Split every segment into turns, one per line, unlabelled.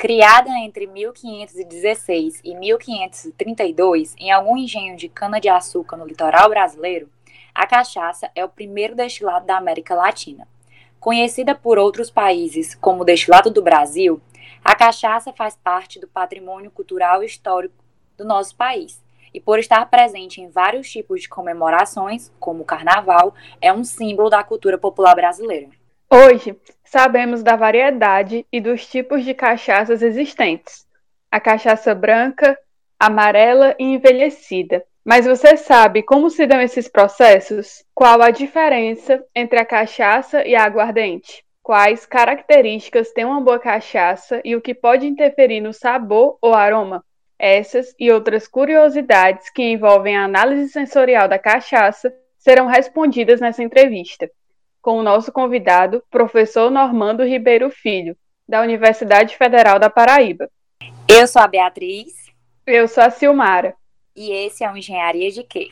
Criada entre 1516 e 1532 em algum engenho de cana-de-açúcar no litoral brasileiro, a cachaça é o primeiro destilado da América Latina. Conhecida por outros países como destilado do Brasil, a cachaça faz parte do patrimônio cultural e histórico do nosso país. E por estar presente em vários tipos de comemorações, como o carnaval, é um símbolo da cultura popular brasileira.
Hoje, sabemos da variedade e dos tipos de cachaças existentes. A cachaça branca, amarela e envelhecida. Mas você sabe como se dão esses processos? Qual a diferença entre a cachaça e a aguardente? Quais características tem uma boa cachaça e o que pode interferir no sabor ou aroma? Essas e outras curiosidades que envolvem a análise sensorial da cachaça serão respondidas nessa entrevista com o nosso convidado, professor Normando Ribeiro Filho, da Universidade Federal da Paraíba.
Eu sou a Beatriz.
Eu sou a Silmara.
E esse é o Engenharia de Quê?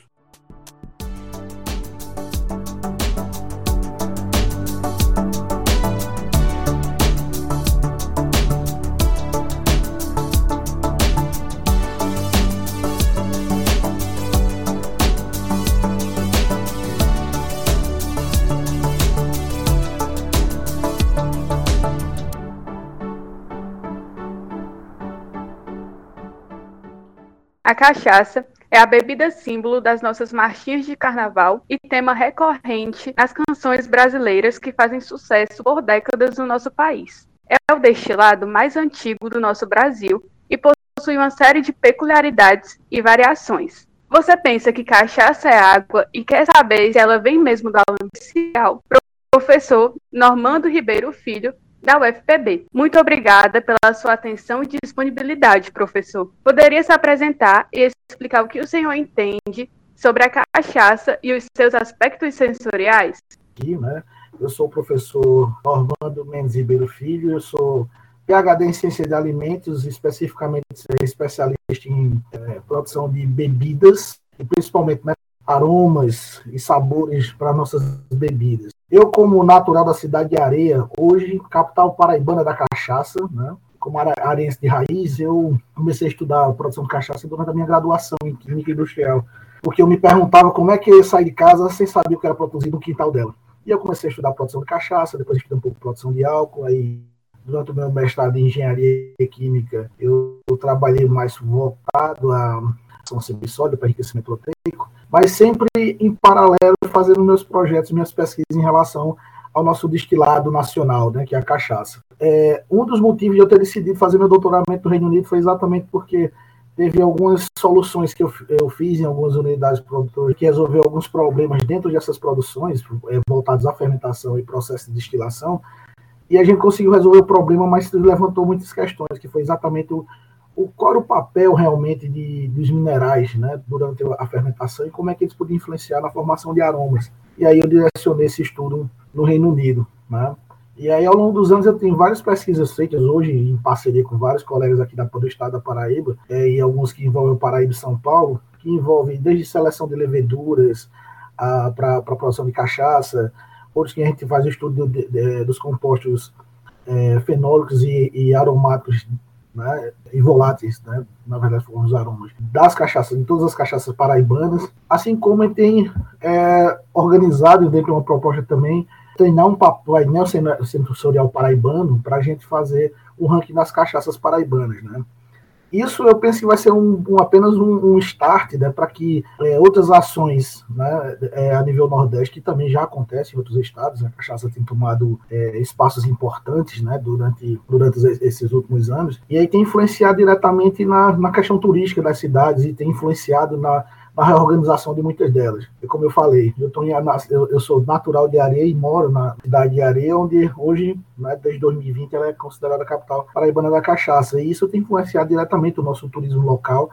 Cachaça é a bebida símbolo das nossas marchinhas de carnaval e tema recorrente nas canções brasileiras que fazem sucesso por décadas no nosso país. É o destilado mais antigo do nosso Brasil e possui uma série de peculiaridades e variações. Você pensa que cachaça é água e quer saber se ela vem mesmo da inicial? Professor Normando Ribeiro Filho da UFPB. Muito obrigada pela sua atenção e disponibilidade, professor. Poderia se apresentar e explicar o que o senhor entende sobre a cachaça e os seus aspectos sensoriais?
Aqui, né? Eu sou o professor Normando Mendes Ribeiro Filho, eu sou PhD em Ciência de Alimentos, especificamente especialista em é, produção de bebidas, e principalmente né, aromas e sabores para nossas bebidas. Eu, como natural da cidade de Areia, hoje capital paraibana da cachaça, né? como arense de raiz, eu comecei a estudar a produção de cachaça durante a minha graduação em Química Industrial, porque eu me perguntava como é que eu ia sair de casa sem saber o que era produzido no quintal dela. E eu comecei a estudar a produção de cachaça, depois estudei um pouco de produção de álcool, aí durante o meu mestrado em Engenharia Química, eu, eu trabalhei mais voltado a são semissólido para enriquecimento proteico, mas sempre em paralelo fazendo meus projetos, minhas pesquisas em relação ao nosso destilado nacional, né, que é a cachaça. É, um dos motivos de eu ter decidido fazer meu doutoramento no Reino Unido foi exatamente porque teve algumas soluções que eu, eu fiz em algumas unidades produtoras que resolveu alguns problemas dentro dessas produções, é, voltados à fermentação e processo de destilação, e a gente conseguiu resolver o problema, mas levantou muitas questões, que foi exatamente o, o, qual era o papel realmente de, dos minerais né, durante a fermentação e como é que eles podiam influenciar na formação de aromas. E aí eu direcionei esse estudo no Reino Unido. Né? E aí, ao longo dos anos, eu tenho várias pesquisas feitas hoje, em parceria com vários colegas aqui da, do estado da Paraíba, é, e alguns que envolvem o Paraíba e São Paulo, que envolvem desde seleção de leveduras para a produção de cachaça, outros que a gente faz estudo de, de, dos compostos é, fenólicos e, e aromáticos né, e voláteis, né, na verdade foram os aromas, das cachaças, de todas as cachaças paraibanas, assim como tem é, organizado dentro de uma proposta também treinar um painel sensorial paraibano para a gente fazer o ranking das cachaças paraibanas, né? Isso eu penso que vai ser um, um apenas um, um, start né, para que é, outras ações né, é, a nível Nordeste, que também já acontece em outros estados, a cachaça tem tomado é, espaços importantes né, durante, durante esses últimos anos, e aí tem influenciado diretamente na, na questão turística das cidades e tem influenciado na, na reorganização de muitas delas. E como eu falei, eu, tô em, eu, eu, sou natural de Areia e moro na cidade de Areia, onde hoje, né, desde 2020, ela é considerada a capital paraibana da cachaça. E isso tem influenciado diretamente o nosso turismo local,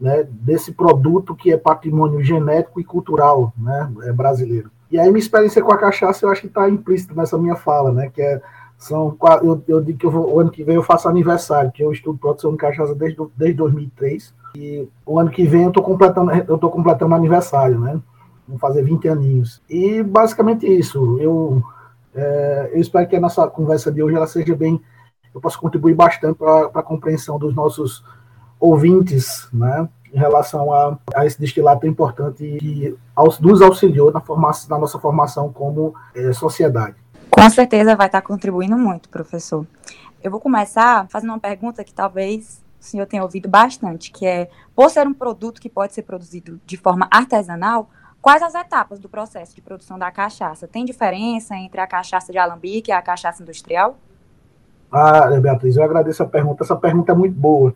né, desse produto que é patrimônio genético e cultural né, é brasileiro. E aí minha experiência com a cachaça eu acho que está implícita nessa minha fala, né, que é são eu, eu digo que eu vou, o ano que vem eu faço aniversário, que eu estudo produção de cachaça desde, desde 2003. E o ano que vem eu estou completando, eu tô completando aniversário, né? Vou fazer 20 aninhos. E basicamente isso. Eu, é, eu espero que a nossa conversa de hoje ela seja bem eu posso contribuir bastante para a compreensão dos nossos ouvintes, né, em relação a, a esse destilado tão importante que nos auxiliou na, formação, na nossa formação como é, sociedade.
Com certeza vai estar contribuindo muito, professor. Eu vou começar fazendo uma pergunta que talvez o senhor tenha ouvido bastante, que é, por ser um produto que pode ser produzido de forma artesanal, quais as etapas do processo de produção da cachaça? Tem diferença entre a cachaça de alambique e a cachaça industrial?
Ah, Beatriz, eu agradeço a pergunta. Essa pergunta é muito boa.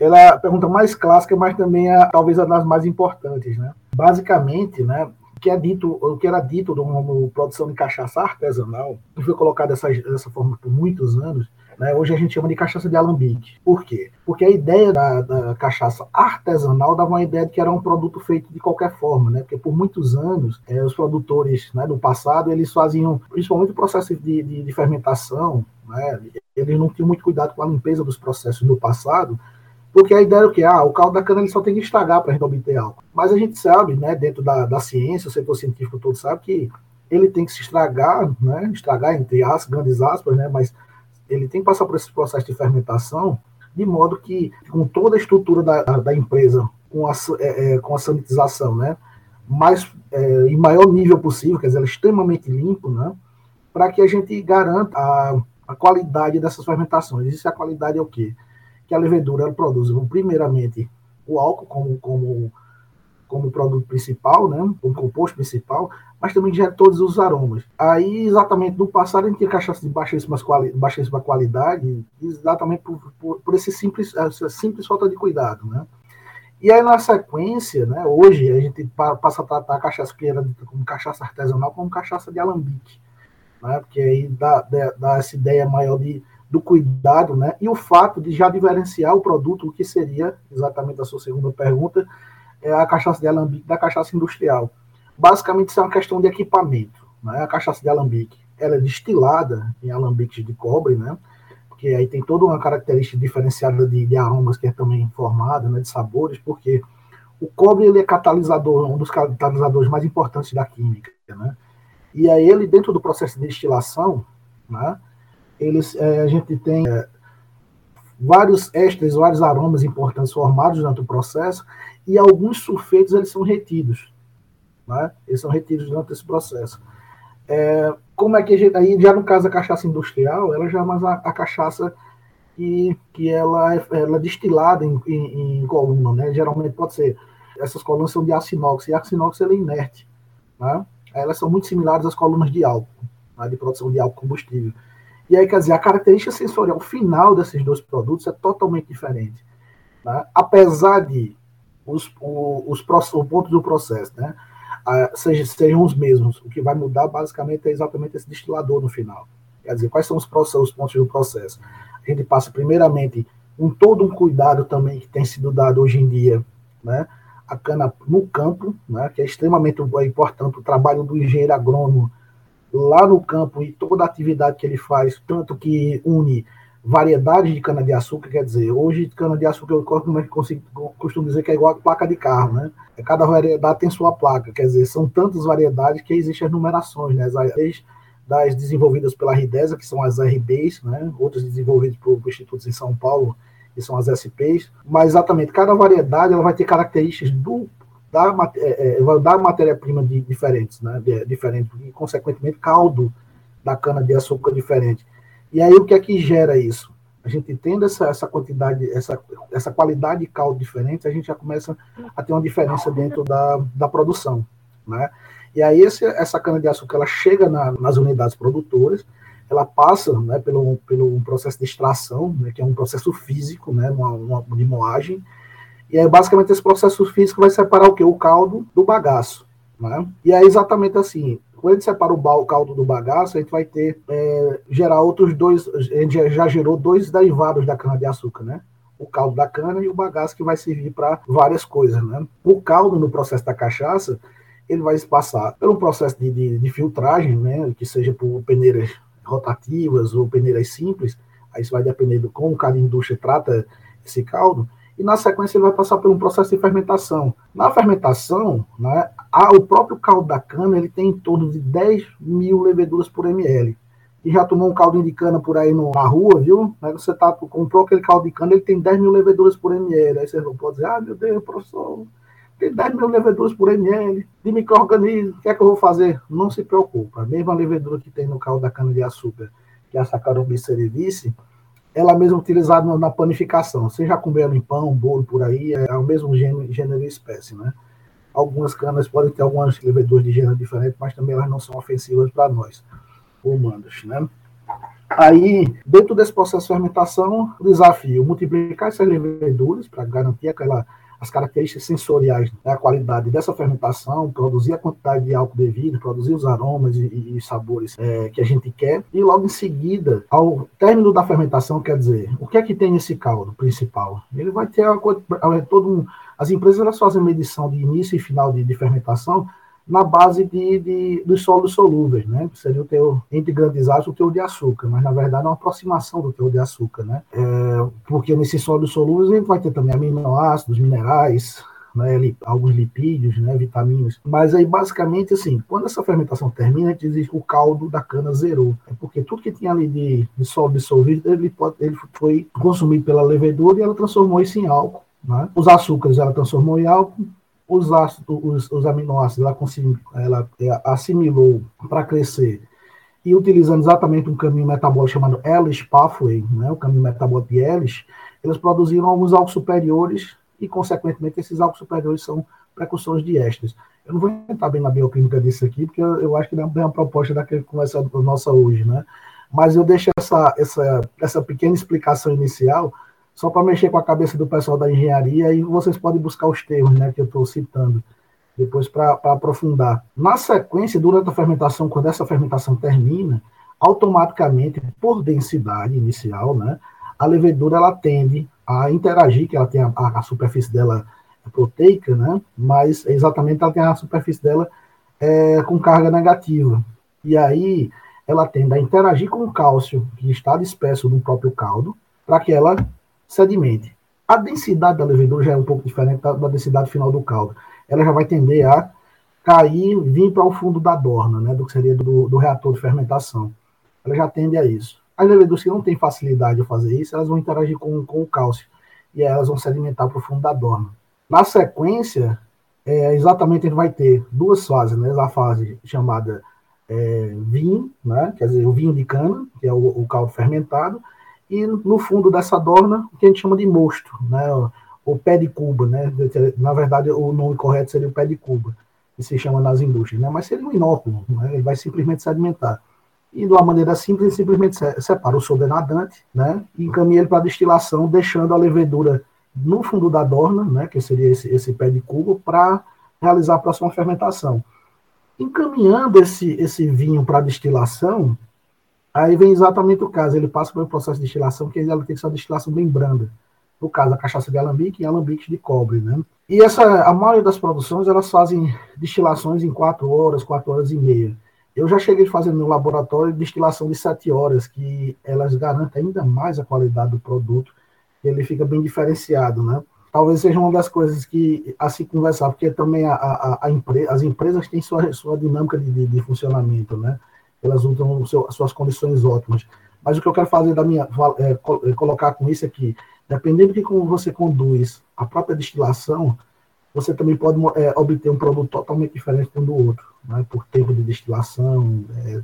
Ela é a pergunta mais clássica, mas também é talvez a das mais importantes, né? Basicamente, né, o que é dito, o que era dito como produção de cachaça artesanal, que foi colocado dessa, dessa forma por muitos anos, né, hoje a gente chama de cachaça de alambique. Por quê? Porque a ideia da, da, cachaça artesanal dava uma ideia de que era um produto feito de qualquer forma, né? Porque por muitos anos, é, os produtores né, do passado, eles faziam, principalmente o processo de, de, de fermentação, né, eles não tinham muito cuidado com a limpeza dos processos no passado, porque a ideia é o que? Ah, o caldo da cana ele só tem que estragar para a gente obter álcool. Mas a gente sabe, né, dentro da, da ciência, o setor científico todo sabe que ele tem que se estragar, né, estragar entre as grandes aspas, né, mas ele tem que passar por esse processo de fermentação de modo que, com toda a estrutura da, da empresa, com a, é, é, com a sanitização, né, mais, é, em maior nível possível, quer dizer, extremamente limpo, né, para que a gente garanta a, a qualidade dessas fermentações. Isso é a qualidade é o quê? que a levedura ela produz, primeiramente, o álcool como, como, como produto principal, né, como composto principal, mas também gera todos os aromas. Aí, exatamente, no passado, a gente tinha cachaça de baixíssima, quali, baixíssima qualidade, exatamente por, por, por esse simples, essa simples falta de cuidado, né. E aí, na sequência, né, hoje, a gente passa a tratar a cachaça que era como cachaça artesanal como cachaça de alambique, né, porque aí dá, dá essa ideia maior de do cuidado, né? E o fato de já diferenciar o produto, o que seria, exatamente a sua segunda pergunta, é a cachaça de alambique da cachaça industrial. Basicamente, isso é uma questão de equipamento. Né? A cachaça de alambique ela é destilada em alambiques de cobre, né? Porque aí tem toda uma característica diferenciada de, de aromas que é também formada, né? De sabores, porque o cobre ele é catalisador, um dos catalisadores mais importantes da química, né? E aí ele, dentro do processo de destilação, né? eles, é, a gente tem é, vários ésteres, vários aromas importantes formados durante o processo, e alguns sulfetos eles são retidos. Né? Eles são retidos durante esse processo. É, como é que a gente, aí já no caso da cachaça industrial, ela já é mais a, a cachaça que, que ela, é, ela é destilada em, em, em, coluna, né? Geralmente pode ser, essas colunas são de aço inox, e aço inox é inerte, né? Elas são muito similares às colunas de álcool, né? de produção de álcool combustível. E aí, quer dizer, a característica sensorial final desses dois produtos é totalmente diferente. Né? Apesar de os, os, os pontos do processo né, sejam, sejam os mesmos, o que vai mudar basicamente é exatamente esse destilador no final. Quer dizer, quais são os, os pontos do processo? A gente passa, primeiramente, um todo um cuidado também que tem sido dado hoje em dia, né? A cana no campo, né? Que é extremamente importante o trabalho do engenheiro agrônomo lá no campo e toda a atividade que ele faz, tanto que une variedades de cana-de-açúcar, quer dizer, hoje cana-de-açúcar eu consigo, costumo dizer que é igual a placa de carro, né? É, cada variedade tem sua placa, quer dizer, são tantas variedades que existem as numerações, né? As, das desenvolvidas pela Ridesa, que são as RBs, né? Outras desenvolvidas por, institutos em São Paulo, que são as SPs, mas exatamente cada variedade ela vai ter características do dar, é, é, dar matéria-prima diferentes, né? De, diferente, e, consequentemente, caldo da cana-de-açúcar diferente. E aí, o que é que gera isso? A gente tendo essa, essa quantidade, essa, essa qualidade de caldo diferente, a gente já começa a ter uma diferença dentro da, da produção, né? E aí, esse, essa cana-de-açúcar, ela chega na, nas unidades produtoras, ela passa né, pelo, pelo processo de extração, né, que é um processo físico, né, uma, uma, de moagem, e aí, basicamente, esse processo físico vai separar o quê? O caldo do bagaço. Né? E é exatamente assim. Quando a gente separa o caldo do bagaço, a gente vai ter, é, gerar outros dois, a gente já gerou dois derivados da cana-de-açúcar, né? O caldo da cana e o bagaço que vai servir para várias coisas, né? O caldo, no processo da cachaça, ele vai passar pelo processo de, de, de filtragem, né? Que seja por peneiras rotativas ou peneiras simples, aí isso vai depender do como cada indústria trata esse caldo, e na sequência ele vai passar por um processo de fermentação. Na fermentação, né, a, o próprio caldo da cana ele tem em torno de 10 mil leveduras por ml. e já tomou um caldo de cana por aí no, na rua, viu? Aí você tá, comprou aquele caldo de cana, ele tem 10 mil leveduras por ml. Aí você não pode dizer, ah, meu Deus, professor, tem 10 mil leveduras por ml de micro-organismo, o que é que eu vou fazer? Não se preocupa, a mesma levedura que tem no caldo da cana-de-açúcar, que é a Saccharomyces cerevisiae, ela mesma utilizada na panificação. Você já comeu em pão, bolo por aí, é o mesmo gênero, gênero e espécie, né? Algumas canas podem ter algumas leveduras de gênero diferente, mas também elas não são ofensivas para nós, humanos, né? Aí, dentro desse processo de fermentação, desafio multiplicar essas leveduras para garantir aquela as características sensoriais, né, a qualidade dessa fermentação, produzir a quantidade de álcool devido, produzir os aromas e, e sabores é, que a gente quer, e logo em seguida, ao término da fermentação, quer dizer, o que é que tem nesse caldo principal? Ele vai ter todo um, as empresas elas fazem medição de início e final de, de fermentação na base de, de, dos solos solúveis, né? Seria o teu, entre grandes aspas, o teu de açúcar, mas na verdade é uma aproximação do teu de açúcar, né? É, porque nesses solos solúveis a gente vai ter também aminoácidos, minerais, né, alguns lipídios, né, vitaminas. Mas aí, basicamente, assim, quando essa fermentação termina, a gente diz que o caldo da cana zerou. É porque tudo que tinha ali de, de solo dissolvido, ele, pode, ele foi consumido pela levedura e ela transformou isso em álcool. Né? Os açúcares ela transformou em álcool, os, os, os aminoácidos ela, ela é, assimilou para crescer e utilizando exatamente um caminho metabólico chamado Ellis Pathway, né, o caminho metabólico de Ellis, eles produziram alguns álcools superiores e, consequentemente, esses álcools superiores são precursores de ésteres. Eu não vou entrar bem na bioquímica disso aqui, porque eu, eu acho que não é bem a proposta daquele conversa nossa hoje, né? Mas eu deixo essa, essa, essa pequena explicação inicial só para mexer com a cabeça do pessoal da engenharia, e vocês podem buscar os termos né, que eu estou citando depois para aprofundar. Na sequência, durante a fermentação, quando essa fermentação termina, automaticamente, por densidade inicial, né, a levedura ela tende a interagir, que ela tem a, a superfície dela proteica, né, mas exatamente ela tem a superfície dela é, com carga negativa. E aí ela tende a interagir com o cálcio que está disperso no próprio caldo, para que ela sedimente. A densidade da levedura já é um pouco diferente da, da densidade final do caldo. Ela já vai tender a cair, vir para o fundo da dorna, né, do que seria do, do, reator de fermentação. Ela já tende a isso. As leveduras que não têm facilidade de fazer isso, elas vão interagir com, com o cálcio e elas vão sedimentar para o fundo da dorna. Na sequência, é, exatamente a gente vai ter duas fases, né? A fase chamada é, vinho, né? quer dizer, o vinho de cana, que é o, o caldo fermentado, e no fundo dessa dorna, o que a gente chama de mosto, né, o pé de cuba, né, na verdade o nome correto seria o pé de cuba, que se chama nas indústrias, né, mas seria um inóculo, né, ele vai simplesmente sedimentar. E de uma maneira simples, simplesmente separa o sobrenadante, né, e encaminha ele para destilação, deixando a levedura no fundo da dorna, né, que seria esse, esse pé de cuba, para realizar a próxima fermentação. Encaminhando esse, esse vinho para destilação, Aí vem exatamente o caso, ele passa pelo processo de destilação, que ela tem que ser uma destilação bem branda. No caso, a cachaça de alambique e alambiques de cobre, né? E essa, a maioria das produções, elas fazem destilações em 4 horas, 4 horas e meia. Eu já cheguei fazer no laboratório destilação de 7 horas, que elas garantem ainda mais a qualidade do produto, ele fica bem diferenciado, né? Talvez seja uma das coisas que, a se conversar, porque também a, a, a empre, as empresas têm sua, sua dinâmica de, de, de funcionamento, né? Elas usam as suas condições ótimas. Mas o que eu quero fazer da minha, é, é, colocar com isso aqui, dependendo de como você conduz a própria destilação, você também pode é, obter um produto totalmente diferente um do outro, né, por tempo de destilação, é,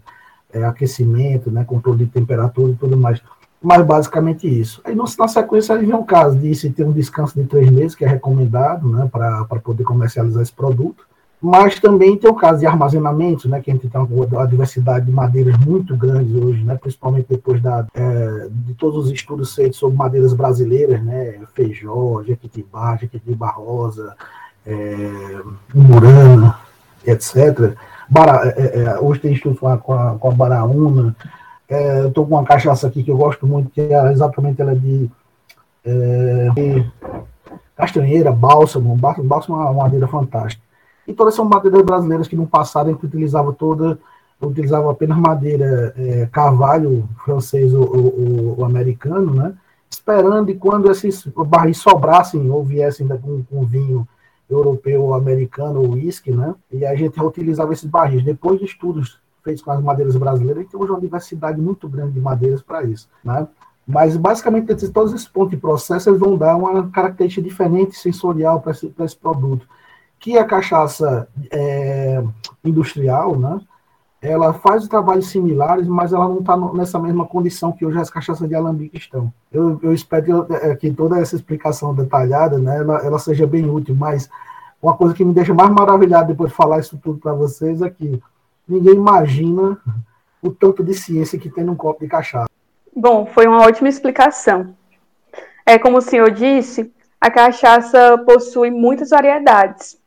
é, aquecimento, né, controle de temperatura e tudo mais. Mas basicamente isso. Aí na sequência aí vem um caso de se ter um descanso de três meses, que é recomendado né, para poder comercializar esse produto mas também tem o caso de armazenamento, né, que a gente tem uma diversidade de madeiras muito grande hoje, né, principalmente depois da, é, de todos os estudos feitos sobre madeiras brasileiras, né, feijó, jequitibá, jequitibá rosa, é, murana, etc. Bara, é, é, é, hoje tem estudo com a, com a, baraúna, é, eu estou com uma cachaça aqui que eu gosto muito, que é exatamente ela de, de castanheira, bálsamo, bálsamo é uma madeira fantástica. E todas são madeiras brasileiras que no passado a gente utilizava toda, utilizava apenas madeira é, carvalho francês ou, ou, ou, americano, né? Esperando e quando esses barris sobrassem ou viessem com, com vinho europeu, americano ou uísque, né? E a gente utilizava esses barris. Depois de estudos feitos com as madeiras brasileiras, tem hoje uma diversidade muito grande de madeiras para isso. Né? Mas, basicamente, todos esses pontos de processo eles vão dar uma característica diferente sensorial para esse, esse produto. Que a cachaça é, industrial, né, ela faz trabalhos similares, mas ela não está nessa mesma condição que hoje as cachaças de alambique estão. Eu, eu espero que, é, que, toda essa explicação detalhada né, ela, ela seja bem útil, mas uma coisa que me deixa mais maravilhado depois de falar isso tudo para vocês é que ninguém imagina o tanto de ciência que tem num copo de cachaça.
Bom, foi uma ótima explicação. É como o senhor disse, a cachaça possui muitas variedades.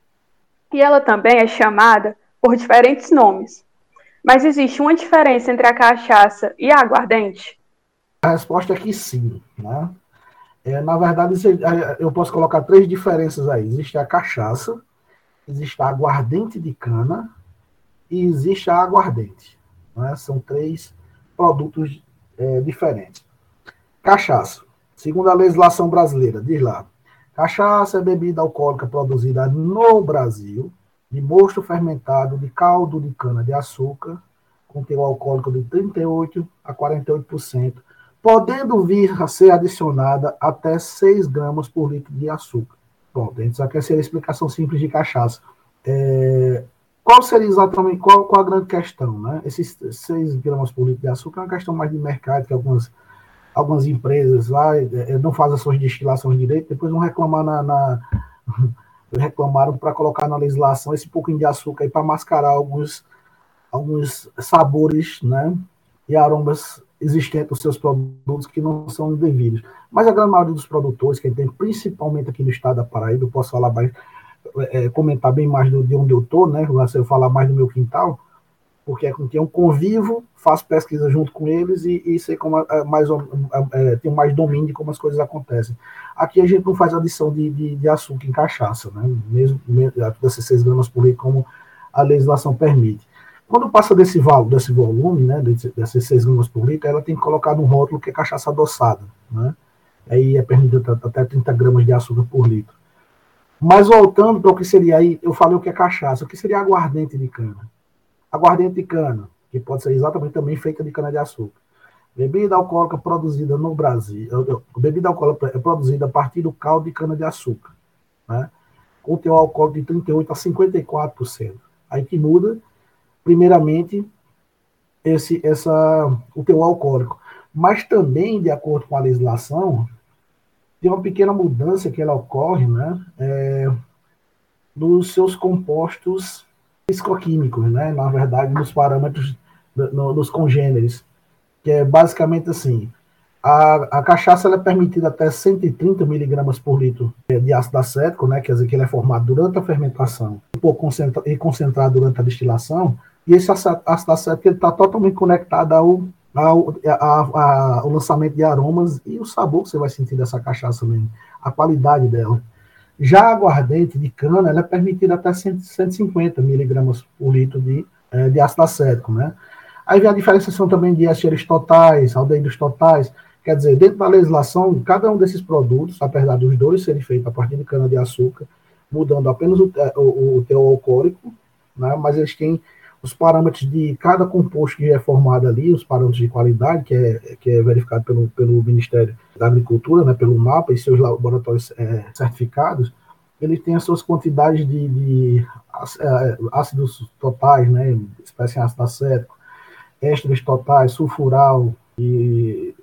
E ela também é chamada por diferentes nomes. Mas existe uma diferença entre a cachaça e a aguardente?
A resposta é que sim. Né? É, na verdade, é, eu posso colocar três diferenças aí. Existe a cachaça, existe a aguardente de cana e existe a aguardente. Né? São três produtos é, diferentes. Cachaça. Segundo a legislação brasileira, diz lá: cachaça é bebida alcoólica produzida no Brasil de mosto fermentado de caldo de cana-de-açúcar, com teor alcoólico de 38% a 48%, podendo vir a ser adicionada até 6 gramas por litro de açúcar. Pronto, a gente só quer ser a explicação simples de cachaça. É, qual seria exatamente, qual, qual a grande questão? Né? Esses 6 gramas por litro de açúcar é uma questão mais de mercado, que algumas, algumas empresas lá é, é não fazem as suas destilações direito, depois vão reclamar na, na reclamaram para colocar na legislação esse pouquinho de açúcar aí para mascarar alguns, alguns sabores né, e aromas existentes nos seus produtos que não são devidos. Mas a grande maioria dos produtores, que tem principalmente aqui no estado da Paraíba, eu posso falar mais, é, comentar bem mais do, de onde eu estou, né? Eu falar mais do meu quintal, porque é com quem eu convivo, faço pesquisa junto com eles e, e sei como é, mais é, tenho mais domínio de como as coisas acontecem. Aqui a gente não faz adição de, de, de açúcar em cachaça, né? mesmo, mesmo desses 6 gramas por litro, como a legislação permite. Quando passa desse, val, desse volume, né, desses 6 gramas por litro, ela tem que colocar no rótulo que é cachaça adoçada. Né? Aí é permitido até 30 gramas de açúcar por litro. Mas voltando para o que seria aí, eu falei o que é cachaça, o que seria aguardente de cana? Aguardente de cana, que pode ser exatamente também feita de cana-de-açúcar. Bebida alcoólica produzida no Brasil, bebida alcoólica é produzida a partir do caldo de cana-de-açúcar, né? com teor alcoólico de 38% a 54%. Aí que muda, primeiramente, esse, essa, o teor alcoólico. Mas também, de acordo com a legislação, tem uma pequena mudança que ela ocorre né, é, nos seus compostos fisicoquímicos, né? Na verdade, nos parâmetros, no, nos congêneres, que é basicamente assim, a, a cachaça é permitida até 130 miligramas por litro de ácido acético, né? Quer dizer que ele é formado durante a fermentação concentra, e concentrado durante a destilação, e esse ácido acético está totalmente conectado ao, ao, a, ao lançamento de aromas e o sabor que você vai sentir dessa cachaça mesmo, a qualidade dela. Já a aguardente de cana, ela é permitida até 150 miligramas por litro de, é, de ácido acético, né? Aí vem a diferenciação também de esteres totais, aldeídos totais. Quer dizer, dentro da legislação, cada um desses produtos, apesar dos dois serem feitos a partir de cana-de-açúcar, mudando apenas o, é, o, o teor alcoólico, né? mas eles têm os parâmetros de cada composto que é formado ali, os parâmetros de qualidade, que é, que é verificado pelo, pelo Ministério da Agricultura, né, pelo MAPA e seus laboratórios é, certificados, ele tem as suas quantidades de, de é, ácidos totais, né, espécie ácido acético, ésteres totais, sulfural e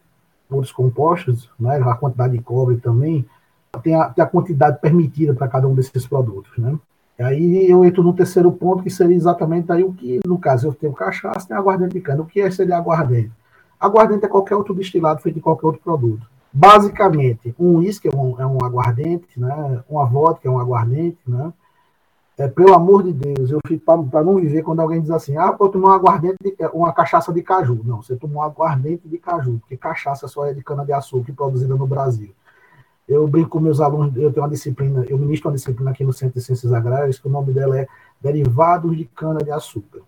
outros compostos, né, a quantidade de cobre também, tem a, tem a quantidade permitida para cada um desses produtos, né. Aí eu entro no terceiro ponto, que seria exatamente aí o que, no caso, eu tenho cachaça, tem aguardente de cana. O que é seria aguardente? Aguardente é qualquer outro destilado feito de qualquer outro produto. Basicamente, um uísque é um, é um aguardente, né? uma vodka é um aguardente, né? É, pelo amor de Deus, eu fico para não viver quando alguém diz assim, ah, eu tomei um aguardente, de, uma cachaça de caju. Não, você tomou um aguardente de caju, porque cachaça só é de cana-de-açúcar produzida no Brasil. Eu brinco com meus alunos, eu tenho uma disciplina, eu ministro uma disciplina aqui no Centro de Ciências Agrárias, que o nome dela é Derivados de Cana-de-Açúcar.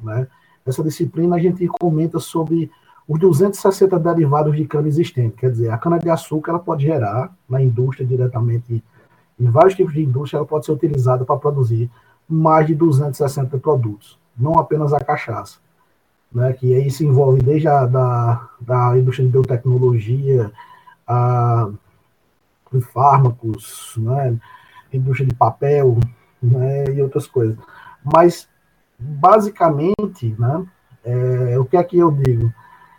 Né? Essa disciplina a gente comenta sobre os 260 derivados de cana existentes. Quer dizer, a cana-de-açúcar ela pode gerar na indústria diretamente, em vários tipos de indústria, ela pode ser utilizada para produzir mais de 260 produtos, não apenas a cachaça. né, que aí se envolve desde a da, da indústria de biotecnologia, a, de fármacos, né, indústria de papel né, e outras coisas. Mas, basicamente, né, é, o que é que eu digo?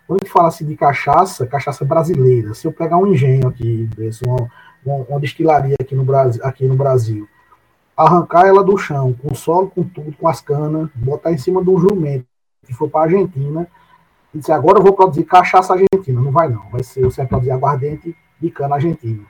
Quando a gente fala assim de cachaça, cachaça brasileira, se eu pegar um engenho aqui, uma, uma, uma destilaria aqui no, Brasil, aqui no Brasil, arrancar ela do chão, com solo, com tudo, com as canas, botar em cima um jumento, que for para a Argentina, e dizer, agora eu vou produzir cachaça argentina. Não vai não, vai ser, você vai produzir aguardente de cana argentina.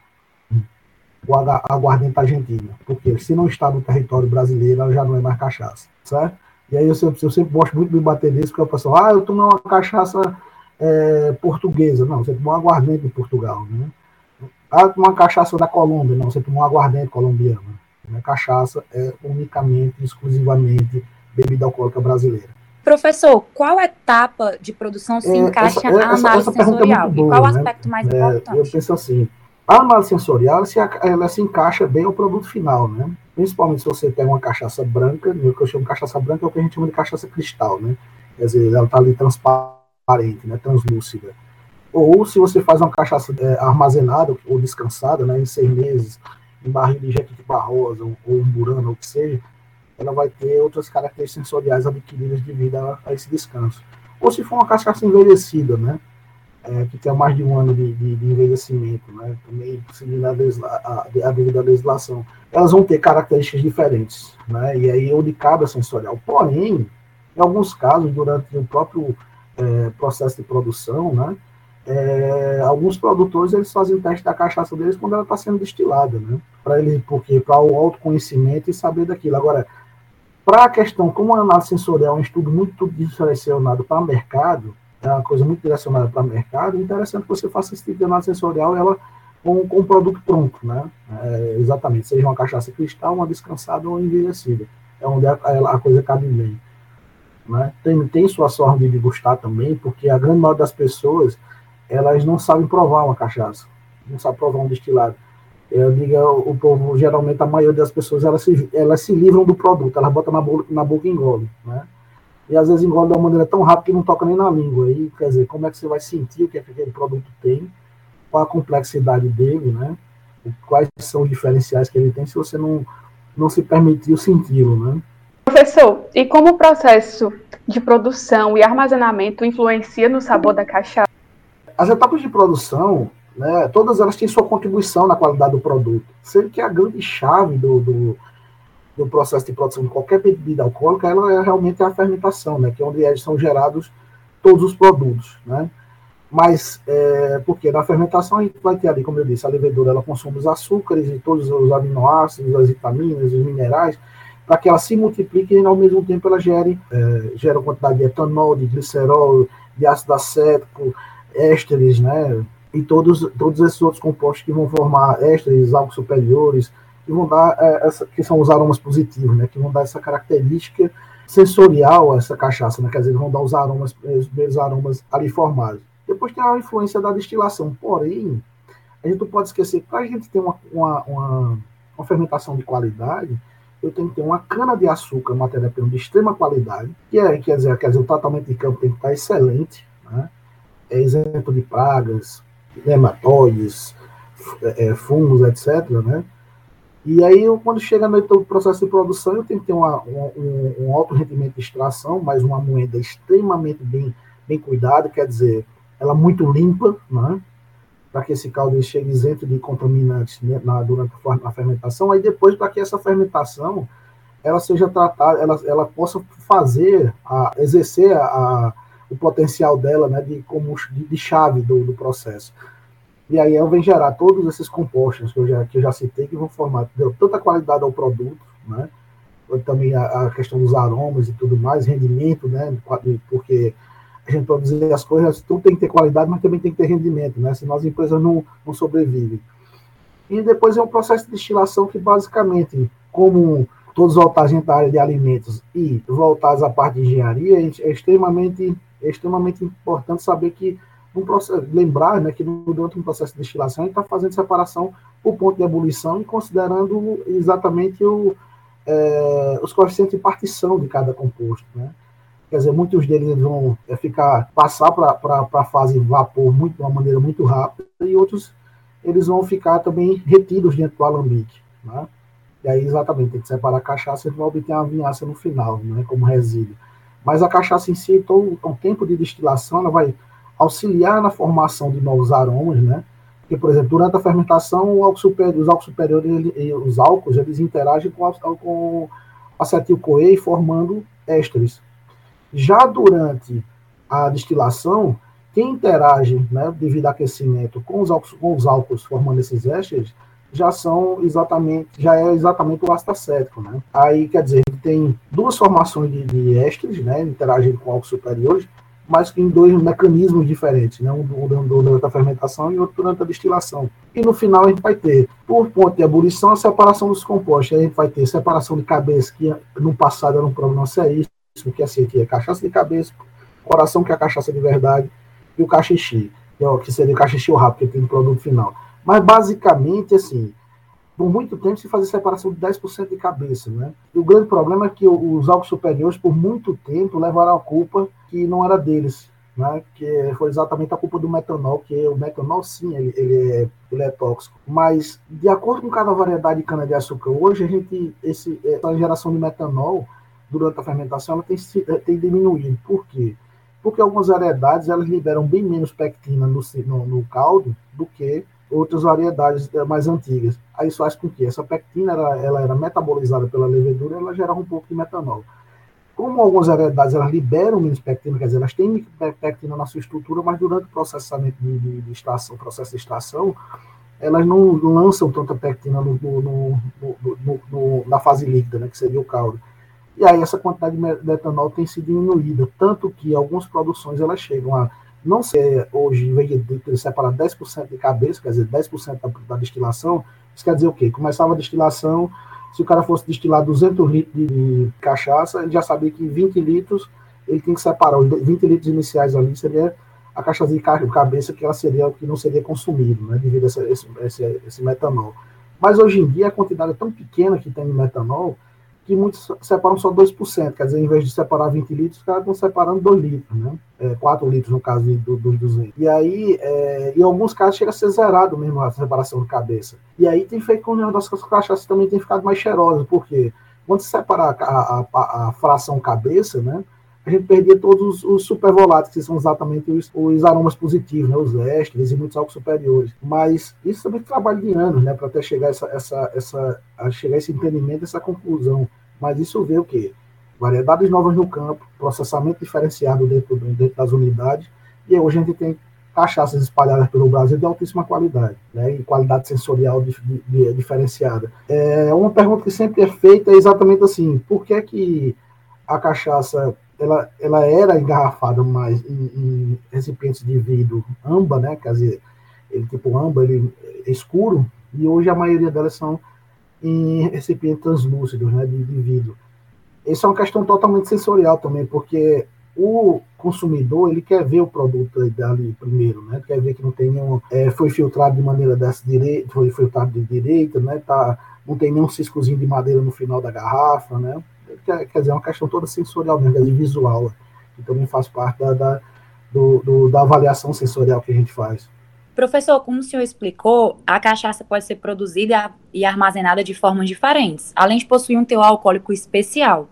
O aguardente argentina. Porque se não está no território brasileiro, ela já não é mais cachaça, certo? E aí eu sempre, eu sempre gosto muito de bater nisso, porque o pessoal, ah, eu tomo uma cachaça é, portuguesa. Não, você tomou um aguardente de Portugal, né? Ah, tomou uma cachaça da Colômbia. Não, você tomou um aguardente colombiano. Né? Cachaça é unicamente, exclusivamente bebida alcoólica brasileira.
Professor, qual etapa de produção se é, encaixa essa, a análise essa, é sensorial? É boa, e qual o né? aspecto mais é, importante?
Eu penso assim, a análise sensorial se, ela se encaixa bem ao produto final, né? Principalmente se você pega uma cachaça branca, o que eu chamo de cachaça branca é o que a gente chama de cachaça cristal, né? Quer dizer, ela está ali transparente, né? translúcida. Ou se você faz uma cachaça é, armazenada ou descansada, né? Em seis meses, em barril de jequitibá rosa ou, ou um burano, ou o que seja, ela vai ter outras características sensoriais adquiridas devido a, a esse descanso. Ou se for uma cachaça envelhecida, né? É, que tem mais de um ano de, de, de envelhecimento, né? Também seguindo a, a, a devida legislação. Elas vão ter características diferentes, né? E aí onde cabe a sensorial. Porém, em alguns casos, durante o próprio é, processo de produção, né? É, alguns produtores eles fazem o teste da cachaça deles quando ela está sendo destilada, né? Para ele, porque para o autoconhecimento e saber daquilo. Agora, para a questão, como a análise sensorial é um estudo muito direcionado para o mercado, é uma coisa muito direcionada para o mercado, é interessante que você faça esse tipo de análise sensorial ela com, com um produto pronto, né? É, exatamente, seja uma cachaça cristal, uma descansada ou envelhecida. É onde a, a coisa cabe bem. Né? Tem, tem sua sorte de gostar também, porque a grande maioria das pessoas, elas não sabem provar uma cachaça, não sabem provar um destilado eu digo, o povo, geralmente, a maioria das pessoas, elas se, elas se livram do produto, elas botam na boca, na boca e engolem, né? E às vezes engole de uma maneira tão rápida que não toca nem na língua. Aí, quer dizer, como é que você vai sentir o que, é que aquele produto tem, qual a complexidade dele, né? Quais são os diferenciais que ele tem se você não, não se permitiu senti-lo, né?
Professor, e como o processo de produção e armazenamento influencia no sabor da cachaça?
As etapas de produção, né, todas elas têm sua contribuição na qualidade do produto. Sendo que a grande chave do, do, do processo de produção de qualquer bebida alcoólica ela é realmente a fermentação, né, que é onde são gerados todos os produtos. Né? Mas, é, porque na fermentação a gente vai ter ali, como eu disse, a levedura ela consome os açúcares e todos os aminoácidos, as vitaminas, os minerais, para que ela se multiplique e ao mesmo tempo ela gere, é, gera quantidade de etanol, de glicerol, de ácido acético, ésteres, né, e todos, todos esses outros compostos que vão formar ésteres, álcool superiores, que vão dar é, essa, que são os aromas positivos, né, que vão dar essa característica sensorial a essa cachaça, né, quer dizer, vão dar os aromas, os primeiros aromas ali formados. Depois tem a influência da destilação, porém, a gente não pode esquecer que para a gente ter uma, uma, uma, uma, fermentação de qualidade, eu tenho que ter uma cana de açúcar, matéria-prima de extrema qualidade, que é, quer dizer, quer dizer, o tratamento de campo tem que estar excelente, né? é exemplo de pragas, nematóides, é, é, fungos, etc. Né? E aí, quando chega no processo de produção, eu tenho que ter uma, um, um, alto rendimento de extração, mas uma moeda extremamente bem, bem cuidada, quer dizer, ela muito limpa, né? para que esse caldo chegue isento de contaminantes né, na, durante a fermentação, aí depois para que essa fermentação ela seja tratada, ela, ela possa fazer, a, exercer a, o potencial dela né, de, como, de, de chave do, do, processo. E aí ela vem gerar todos esses compostos que eu já, que eu já citei, que vão formar deu tanta qualidade ao produto, né, também a, a, questão dos aromas e tudo mais, rendimento, né, porque a gente dizer as coisas, tudo tem que ter qualidade, mas também tem que ter rendimento, né, senão as empresas não, não sobrevivem. E depois é um processo de destilação que basicamente, como todos voltados à área de alimentos e voltados à parte de engenharia, é extremamente é extremamente importante saber que um processo, lembrar né, que durante um processo de destilação a gente está fazendo separação por ponto de ebulição e considerando exatamente o, é, os coeficientes de partição de cada composto. Né? Quer dizer, muitos deles vão é, ficar passar para a fase vapor muito, de uma maneira muito rápida e outros eles vão ficar também retidos dentro do alambique. Né? E aí, exatamente, tem que separar a cachaça e vai obter uma vinhaça no final, né, como resíduo. Mas a cachaça em si, todo o tempo de destilação, ela vai auxiliar na formação de novos aromas, né? Porque, por exemplo, durante a fermentação, os álcool superiores, os álcools, eles interagem com, com acetil-CoA formando ésteres. Já durante a destilação, quem interage, né, devido ao aquecimento, com os álcools, com os álcools formando esses ésteres, já são exatamente, já é exatamente o ácido acético, né? Aí, quer dizer, tem duas formações de, de ésteres, né, interagindo com álcools superiores, mas em dois mecanismos diferentes, né? um durante a fermentação e outro durante a destilação. E no final a gente vai ter, por ponto de ebulição, a separação dos compostos. A gente vai ter separação de cabeça, que no passado era um problema seríssimo, que é assim, que é cachaça de cabeça, coração, que é a cachaça de verdade, e o cachixi, que, é, que seria o cachixi rápido, que tem um produto final. Mas basicamente, assim, por muito tempo se fazia separação de 10% de cabeça, né? E o grande problema é que os álcools superiores, por muito tempo, levaram a culpa que não era deles, né? Que foi exatamente a culpa do metanol, que o metanol, sim, ele, ele, é, ele é tóxico. Mas, de acordo com cada variedade de cana-de-açúcar, hoje a gente, esse, essa geração de metanol, durante a fermentação, ela tem, tem diminuído. Por quê? Porque algumas variedades, elas liberam bem menos pectina no, no, no caldo do que outras variedades eh, mais antigas. Aí isso faz com que essa pectina ela, ela era metabolizada pela levedura ela gerava um pouco de metanol. Como algumas variedades elas liberam menos pectina, quer dizer, elas têm pectina na sua estrutura, mas durante o processamento de, de, de processo de extração, elas não lançam tanta pectina no, no, no, na fase líquida, né, que seria o caldo. E aí essa quantidade de metanol tem sido diminuída, tanto que algumas produções elas chegam a não ser hoje, em vez de separar 10% de cabeça, quer dizer, 10% da, da destilação, isso quer dizer o quê? Começava a destilação, se o cara fosse destilar 200 litros de cachaça, ele já sabia que 20 litros ele tem que separar, os 20 litros iniciais ali seria a cachaça de cabeça que ela seria o que não seria consumido, né, devido a esse, esse, esse metanol. Mas hoje em dia a quantidade é tão pequena que tem de metanol que muitos separam só 2%, quer dizer, em vez de separar 20 litros, os caras estão separando 2 litros, né? É, 4 litros no caso do, dos 200. E aí, é, em alguns casos, chega a ser zerado mesmo a separação de cabeça. E aí tem feito com que as cachaças também tem ficado mais cheirosas, porque quando se separar a, a, a fração cabeça, né? a gente perdia todos os, os supervoláteis, que são exatamente os, os aromas positivos, né, os ésteres e muitos álcools superiores. Mas isso também é trabalho de anos, né, para até chegar essa, essa, essa, a chegar a esse entendimento, essa conclusão. Mas isso vê o quê? Variedades novas no campo, processamento diferenciado dentro, dentro das unidades, e hoje a gente tem cachaças espalhadas pelo Brasil de altíssima qualidade, né, e qualidade sensorial de, de, de, diferenciada. É, uma pergunta que sempre é feita é exatamente assim, por que que a cachaça ela, ela era engarrafada mais em, em recipientes de vidro amba, né, quer dizer, ele tipo amba, ele é escuro, e hoje a maioria delas são em recipientes translúcidos, né, de, vidro. Isso é uma questão totalmente sensorial também, porque o consumidor ele quer ver o produto dali primeiro, né? Quer ver que não tem nenhum, é, foi filtrado de maneira dessa direita, foi filtrado de direita, né? Tá, não tem nenhum ciscozinho de madeira no final da garrafa, né? Quer, quer dizer, é uma questão toda sensorial mesmo, de visual, que também faz parte da, da, do, do, da avaliação sensorial que a gente faz.
Professor, como o senhor explicou, a cachaça pode ser produzida e armazenada de formas diferentes, além de possuir um teor alcoólico especial.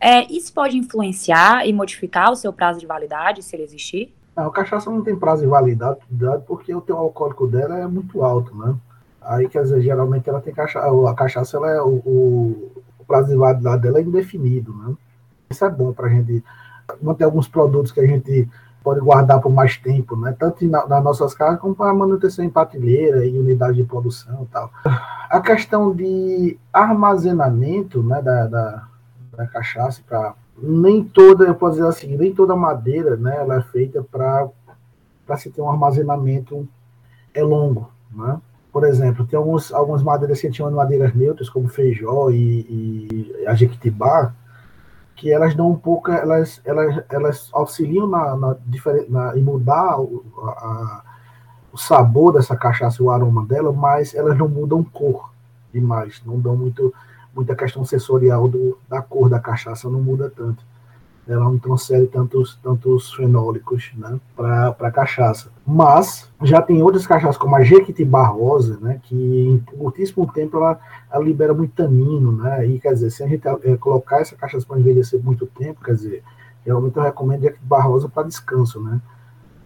É, isso pode influenciar e modificar o seu prazo de validade, se ele existir?
Não, a cachaça não tem prazo de validade porque o teor alcoólico dela é muito alto, né? Aí, quer dizer, geralmente ela tem cachaça, a cachaça ela é o, o, prazo de validade dela é indefinido, né? Isso é bom para a gente manter alguns produtos que a gente pode guardar por mais tempo, né? Tanto na, nas nossas casas como para manutenção em patilheira e unidade de produção e tal. A questão de armazenamento, né, da, da, da cachaça para nem toda, eu posso dizer assim, nem toda madeira, né, ela é feita para se ter um armazenamento é longo, né? Por exemplo, tem alguns, algumas madeiras que de madeiras neutras, como feijó e, e a jequitibá, que elas dão um pouco, elas, elas, elas auxiliam na, na, na em mudar o, a, o sabor dessa cachaça, o aroma dela, mas elas não mudam cor demais, não dão muito, muita questão sensorial do, da cor da cachaça, não muda tanto. Ela não transfere tantos, tantos fenólicos né, para a cachaça. Mas já tem outras cachaças, como a Jequitibá Rosa, né, que em curtíssimo tempo ela, ela libera muito tanino, né, e quer dizer, se a gente é, colocar essa cachaça para envelhecer muito tempo, quer dizer, realmente eu recomendo Jequitibá Rosa para descanso, né,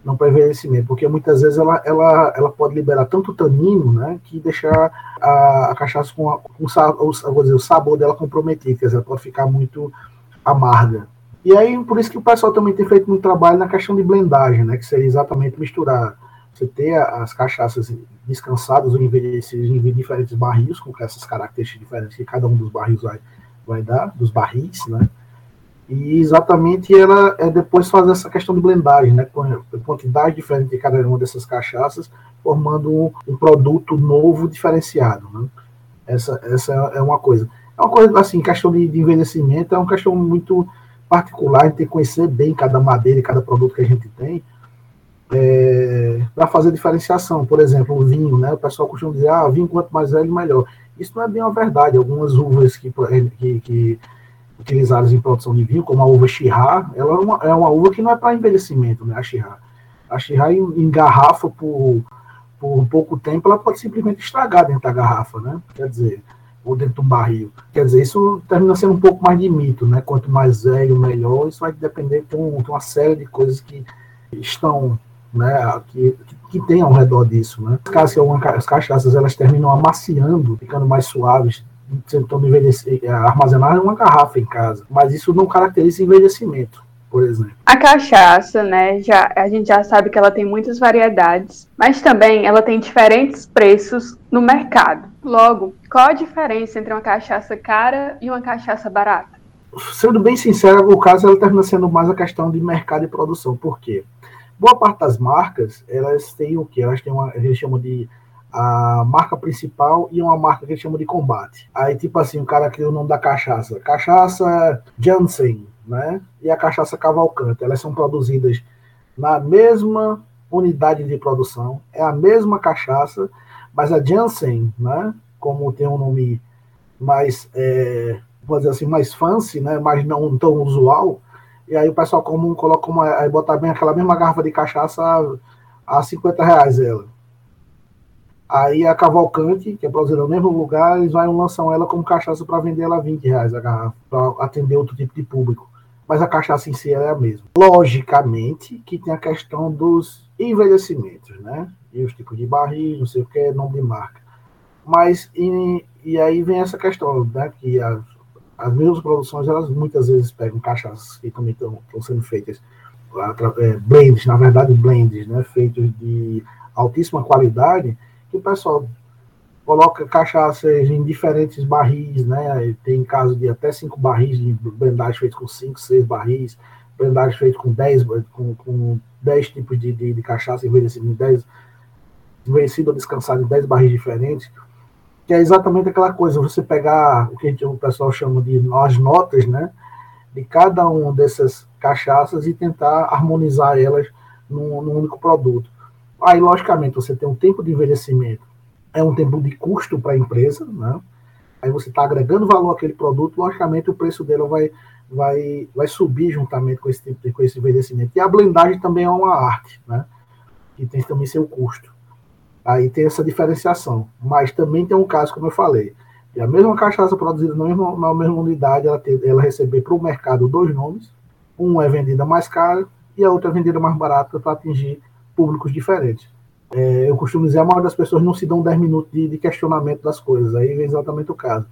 não para envelhecimento, porque muitas vezes ela, ela, ela pode liberar tanto tanino, né, que deixar a, a cachaça com, a, com o, dizer, o sabor dela comprometido, quer dizer, ela pode ficar muito amarga. E aí, por isso que o pessoal também tem feito muito trabalho na questão de blendagem, né? Que seria exatamente misturar. Você ter as cachaças descansadas ou envelhecidas em diferentes barris, com essas características diferentes que cada um dos barris vai, vai dar, dos barris, né? E exatamente ela é depois fazer essa questão de blendagem, né? Com quantidade diferente de cada uma dessas cachaças, formando um, um produto novo diferenciado, né? Essa, essa é uma coisa. É uma coisa, assim, questão de, de envelhecimento, é uma questão muito particular, a gente tem que conhecer bem cada madeira e cada produto que a gente tem é, para fazer diferenciação. Por exemplo, o vinho, né? O pessoal costuma dizer, ah, vinho quanto mais velho, melhor. Isso não é bem uma verdade. Algumas uvas que, que, que utilizadas em produção de vinho, como a uva Chirá, ela é uma, é uma uva que não é para envelhecimento, né? A Chirá. A Chirá em, garrafa por, por pouco tempo, ela pode simplesmente estragar dentro da garrafa, né? Quer dizer, ou dentro do barril. Quer dizer, isso termina sendo um pouco mais de mito, né? Quanto mais velho, melhor. Isso vai depender de, um, de uma série de coisas que estão, né? Que, que, tem ao redor disso, né? As, as cachaças elas terminam amaciando, ficando mais suaves, tentando envelhecer, armazenar uma garrafa em casa. Mas isso não caracteriza envelhecimento por?
A cachaça, né, já, a gente já sabe que ela tem muitas variedades, mas também ela tem diferentes preços no mercado. Logo, qual a diferença entre uma cachaça cara e uma cachaça barata?
Sendo bem sincero, o caso ela termina sendo mais a questão de mercado e produção. Por quê? Boa parte das marcas, elas têm o quê? Elas têm uma, eles chamam de a marca principal e uma marca que eles chamam de combate. Aí, tipo assim, o cara criou o nome da cachaça. Cachaça Janssen, né? E a cachaça Cavalcante. Elas são produzidas na mesma unidade de produção, é a mesma cachaça, mas a Janssen, né? Como tem um nome mais, é, vou dizer assim, mais fancy, né? Mas não tão usual. E aí o pessoal comum coloca uma, aí bota bem aquela mesma garrafa de cachaça a, a 50 reais ela. Aí a Cavalcante, que é produzida no mesmo lugar, eles vão lançar ela como cachaça para vender ela a 20 reais a garrafa, para atender outro tipo de público mas a cachaça em si é a mesma. Logicamente que tem a questão dos envelhecimentos, né? e os tipos de barris, não sei o que, nome de marca. Mas, e, e aí vem essa questão, né, que as, as mesmas produções, elas muitas vezes pegam cachaças que também estão sendo feitas, é, blends, na verdade blends, né, feitos de altíssima qualidade, que o pessoal coloca cachaças em diferentes barris, né, tem caso de até cinco barris de blendagem feito com cinco, seis barris, blendagem feito com dez com, com dez tipos de, de, de cachaça envelhecida em dez vencido ou descansado em 10 barris diferentes, que é exatamente aquela coisa, você pegar o que o pessoal chama de as notas, né, de cada um dessas cachaças e tentar harmonizar elas num, num único produto. Aí, logicamente, você tem um tempo de envelhecimento, é um tempo de custo para a empresa, né, aí você está agregando valor àquele produto, logicamente o preço dele vai, vai, vai subir juntamente com esse, com esse envelhecimento. E a blendagem também é uma arte, né? E tem também seu custo. Aí tem essa diferenciação. Mas também tem um caso, como eu falei, a mesma cachaça produzida na mesma, na mesma unidade, ela, ter, ela receber para o mercado dois nomes. Um é vendida mais cara e a outra é vendida mais barata para atingir públicos diferentes. É, eu costumo dizer, a maioria das pessoas não se dão 10 minutos de, de questionamento das coisas. Aí vem exatamente o caso.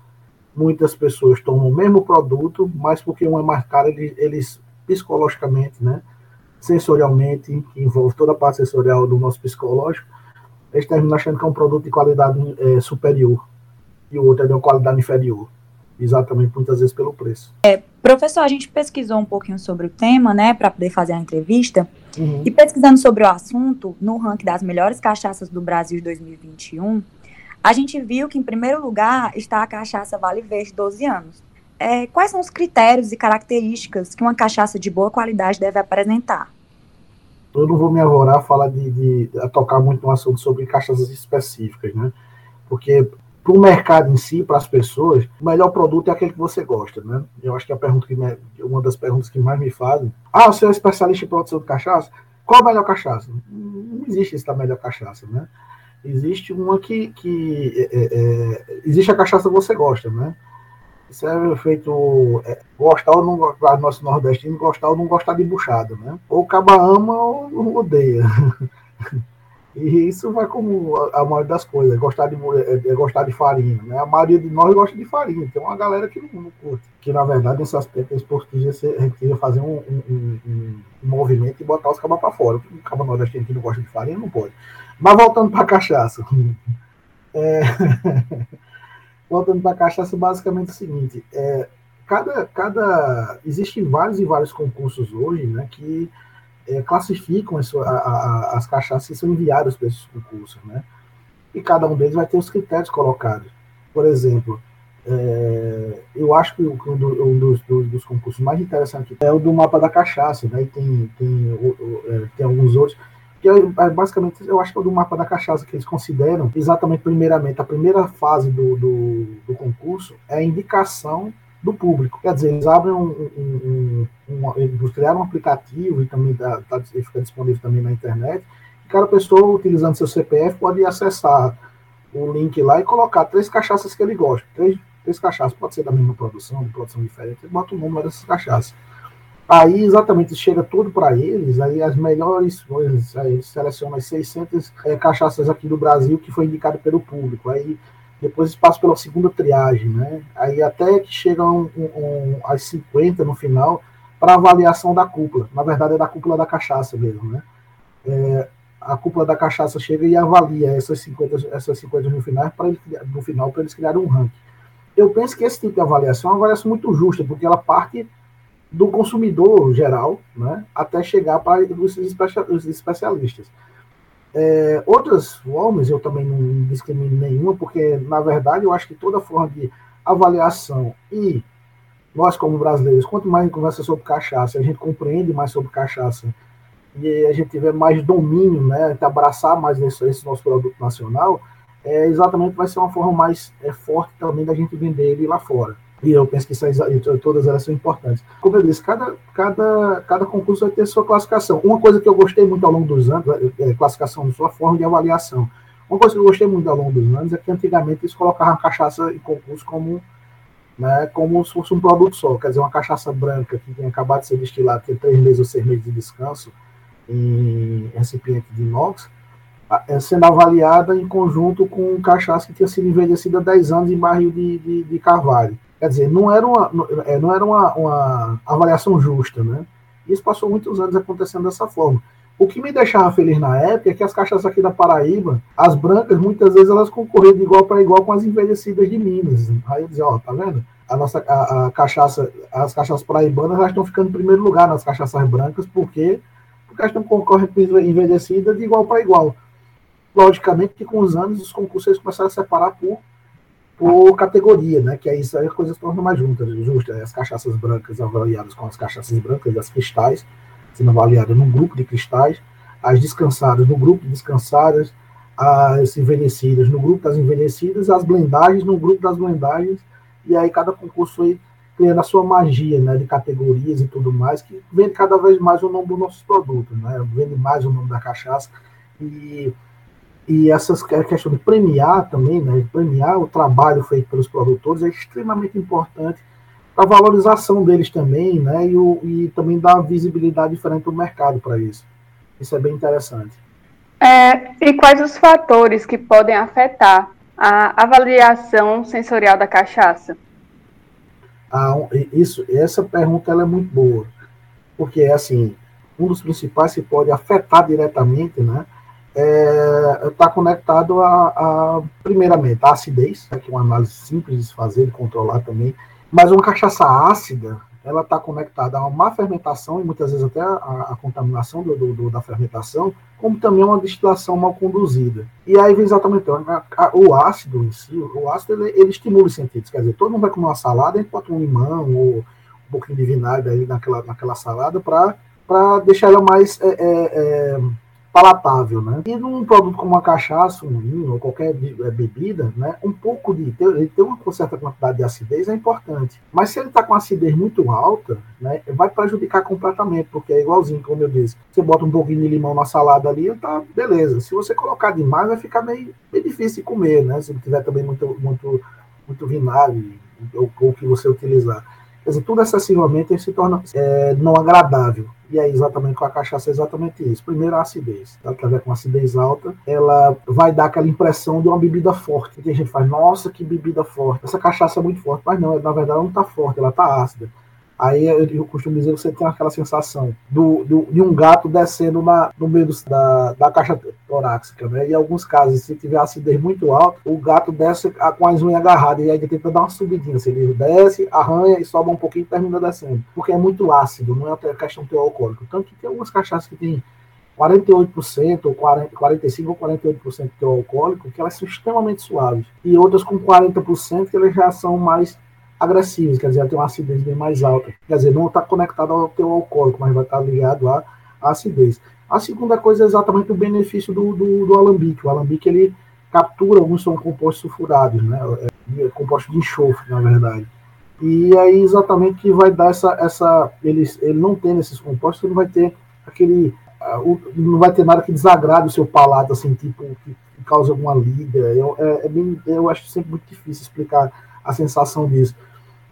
Muitas pessoas tomam o mesmo produto, mas porque um é mais caro, eles, eles psicologicamente, né, sensorialmente, envolve toda a parte sensorial do nosso psicológico, eles terminam achando que é um produto de qualidade é, superior e o outro é de uma qualidade inferior exatamente muitas vezes pelo preço.
É, professor, a gente pesquisou um pouquinho sobre o tema, né, para poder fazer a entrevista. Uhum. E pesquisando sobre o assunto, no ranking das melhores cachaças do Brasil de 2021, a gente viu que em primeiro lugar está a cachaça Vale Verde 12 anos. É, quais são os critérios e características que uma cachaça de boa qualidade deve apresentar?
Eu não vou me avorar a falar de, de a tocar muito no assunto sobre cachaças específicas, né? Porque para o mercado em si, para as pessoas, o melhor produto é aquele que você gosta, né? Eu acho que a pergunta que me, uma das perguntas que mais me fazem, ah, você é especialista em produção de cachaça? Qual a melhor cachaça? Não existe essa melhor cachaça, né? Existe uma que, que é, é, é, existe a cachaça que você gosta, né? Isso é feito é, gostar ou não gostar, nosso nordestino gostar ou não gostar de buchada, né? Ou caba ama ou odeia. E isso vai como a, maioria das coisas, gostar de, é, é, gostar de farinha. Né? A maioria de nós gosta de farinha. Tem uma galera que não, não curte. Que na verdade, nesse aspecto esportivo, a gente queria fazer um, um, um, um, movimento e botar os cabas para fora. O cabo nordestino que não gosta de farinha não pode. Mas voltando para a cachaça. É... voltando para a cachaça, basicamente é o seguinte: é, cada, cada. Existem vários e vários concursos hoje né, que é, classificam as, a, a, as cachaças que são enviadas para esses concursos, né? E cada um deles vai ter os critérios colocados. Por exemplo, é, eu acho que um, dos, dos, dos, concursos mais interessantes é o do mapa da cachaça, né? E tem, tem, é, tem alguns outros que é, é, basicamente eu acho que é do mapa da cachaça que eles consideram exatamente primeiramente a primeira fase do, do, do concurso é a indicação do público. Quer dizer, eles abrem um, um, um, um eles criaram um aplicativo e também dá, tá, fica disponível também na internet. E cada pessoa, utilizando seu CPF, pode acessar o link lá e colocar três cachaças que ele gosta. Três, três cachaças, pode ser da mesma produção, de produção diferente, ele bota o número dessas cachaças. Aí, exatamente, chega tudo para eles, aí as melhores coisas, aí seleciona as 600 é, cachaças aqui do Brasil que foi indicado pelo público. Aí depois passa pela segunda triagem, né? Aí até que chegam um, um, às 50 no final para avaliação da cúpula. Na verdade é da cúpula da cachaça mesmo, né? É, a cúpula da cachaça chega e avalia essas 50, essas 50 no final para no final para eles criarem um ranking. Eu penso que esse tipo de avaliação é uma avaliação muito justa, porque ela parte do consumidor geral, né, até chegar para os especialistas. É, outras formas eu também não discrimino nenhuma, porque na verdade eu acho que toda forma de avaliação e nós como brasileiros, quanto mais a gente conversa sobre cachaça, a gente compreende mais sobre cachaça e a gente tiver mais domínio, né, abraçar mais esse, esse nosso produto nacional, é, exatamente vai ser uma forma mais é, forte também da gente vender ele lá fora. E eu penso que são, todas elas são importantes. Como eu disse, cada, cada, cada concurso vai ter sua classificação. Uma coisa que eu gostei muito ao longo dos anos, é, é classificação de sua forma de avaliação. Uma coisa que eu gostei muito ao longo dos anos é que antigamente eles colocavam cachaça em concurso como, né, como se fosse um produto só. Quer dizer, uma cachaça branca que tinha acabado de ser destilada, tem três meses ou seis meses de descanso em recipiente de inox, é, sendo avaliada em conjunto com cachaça que tinha sido envelhecida há 10 anos em barril de, de, de carvalho. Quer dizer, não era uma, é, não era uma, uma avaliação justa, né? Isso passou muitos anos acontecendo dessa forma. O que me deixava feliz na época é que as caixas aqui da Paraíba, as brancas, muitas vezes elas concorriam de igual para igual com as envelhecidas de Minas. Aí eu dizia, ó, tá vendo? A nossa a, a cachaça, as cachaças paraibanas elas estão ficando em primeiro lugar nas cachaças brancas, porque porque elas estão concorrendo com envelhecidas de igual para igual. Logicamente que com os anos os concursos começaram a separar por por categoria, né? Que é isso aí as coisas tornam mais juntas, justas. As cachaças brancas avaliadas com as cachaças brancas as cristais, sendo avaliadas num grupo de cristais, as descansadas no grupo de descansadas, as envelhecidas no grupo das envelhecidas, as blendagens no grupo das blendagens, e aí cada concurso aí criando a sua magia, né, de categorias e tudo mais, que vende cada vez mais o nome dos nossos produtos, né? Vende mais o nome da cachaça e e essas questão de premiar também, né, premiar o trabalho feito pelos produtores é extremamente importante para a valorização deles também, né, e, o, e também dar visibilidade diferente do mercado para isso. Isso é bem interessante.
É, e quais os fatores que podem afetar a avaliação sensorial da cachaça?
Ah, isso, essa pergunta ela é muito boa, porque é assim, um dos principais que pode afetar diretamente, né, está é, tá conectado a, a, primeiramente, a acidez, né, que é uma análise simples de fazer, de controlar também, mas uma cachaça ácida, ela está conectada a uma má fermentação e muitas vezes até a, a contaminação do, do, da fermentação, como também uma destilação mal conduzida. E aí vem exatamente a, a, o ácido em si, o ácido ele, ele, estimula os sentidos, quer dizer, todo mundo vai comer uma salada, a gente bota um limão ou um pouquinho de vinagre aí naquela, naquela salada para deixar ela mais é, é, é palatável, né? E num produto como a cachaça, um vinho ou qualquer é, bebida, né? Um pouco de ele ter uma certa quantidade de acidez é importante. Mas se ele está com acidez muito alta, né? Vai prejudicar completamente, porque é igualzinho, como eu disse. Você bota um pouquinho de limão na salada ali, tá beleza. Se você colocar demais, vai ficar meio, meio difícil de comer, né? Se tiver também muito, muito, muito vinagre ou o que você utilizar. Quer dizer, tudo excessivamente se torna é, não agradável. E é exatamente com a cachaça é exatamente isso. Primeiro, a acidez. Ela tá com acidez alta, ela vai dar aquela impressão de uma bebida forte. Tem gente que faz, nossa, que bebida forte. Essa cachaça é muito forte. Mas não, na verdade ela não está forte, ela está ácida. Aí eu costumo dizer que você tem aquela sensação do, do, de um gato descendo na, no meio do, da, da caixa torácica, né? Em alguns casos, se tiver acidez muito alta, o gato desce com as unhas agarradas e aí tenta dar uma subidinha. Se ele desce, arranha e sobe um pouquinho e termina descendo. Porque é muito ácido, não é até questão teu alcoólico. Tanto que tem algumas cachaças que tem 48% ou 40, 45% ou 48% de teu alcoólico, que elas são extremamente suaves. E outras com 40% que elas já são mais agressivos, quer dizer, ela tem uma acidez bem mais alta. Quer dizer, não está conectado ao teu alcoólico, mas vai estar ligado à, à acidez. A segunda coisa é exatamente o benefício do, do, do alambique. O alambique, ele captura, alguns são compostos sulfurados, né? É, é composto de enxofre, na verdade. E aí exatamente que vai dar essa, essa ele, ele não tem esses compostos, ele vai ter aquele, não vai ter nada que desagrade o seu palato, assim, tipo, que, que causa alguma liga. Eu, é, é bem, eu acho sempre muito difícil explicar a sensação disso.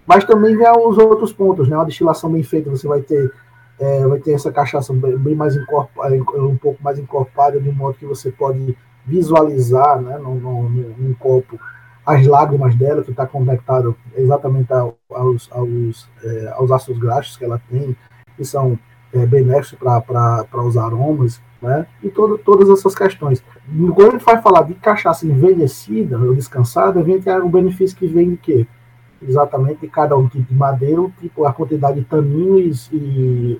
Mas também vem os outros pontos, né? Uma destilação bem feita, você vai ter, é, vai ter essa cachaça bem mais encorpada, um pouco mais encorpada, de modo que você pode visualizar, né, num, num, num copo, as lágrimas dela, que está conectado exatamente aos, aos, é, aos ácidos graxos que ela tem, que são é, benéficos para os aromas, né? E todo, todas essas questões. Quando a gente vai falar de cachaça envelhecida ou descansada, vem que é o benefício que vem de quê? Exatamente cada um tipo de madeira, tipo, a quantidade de taninos e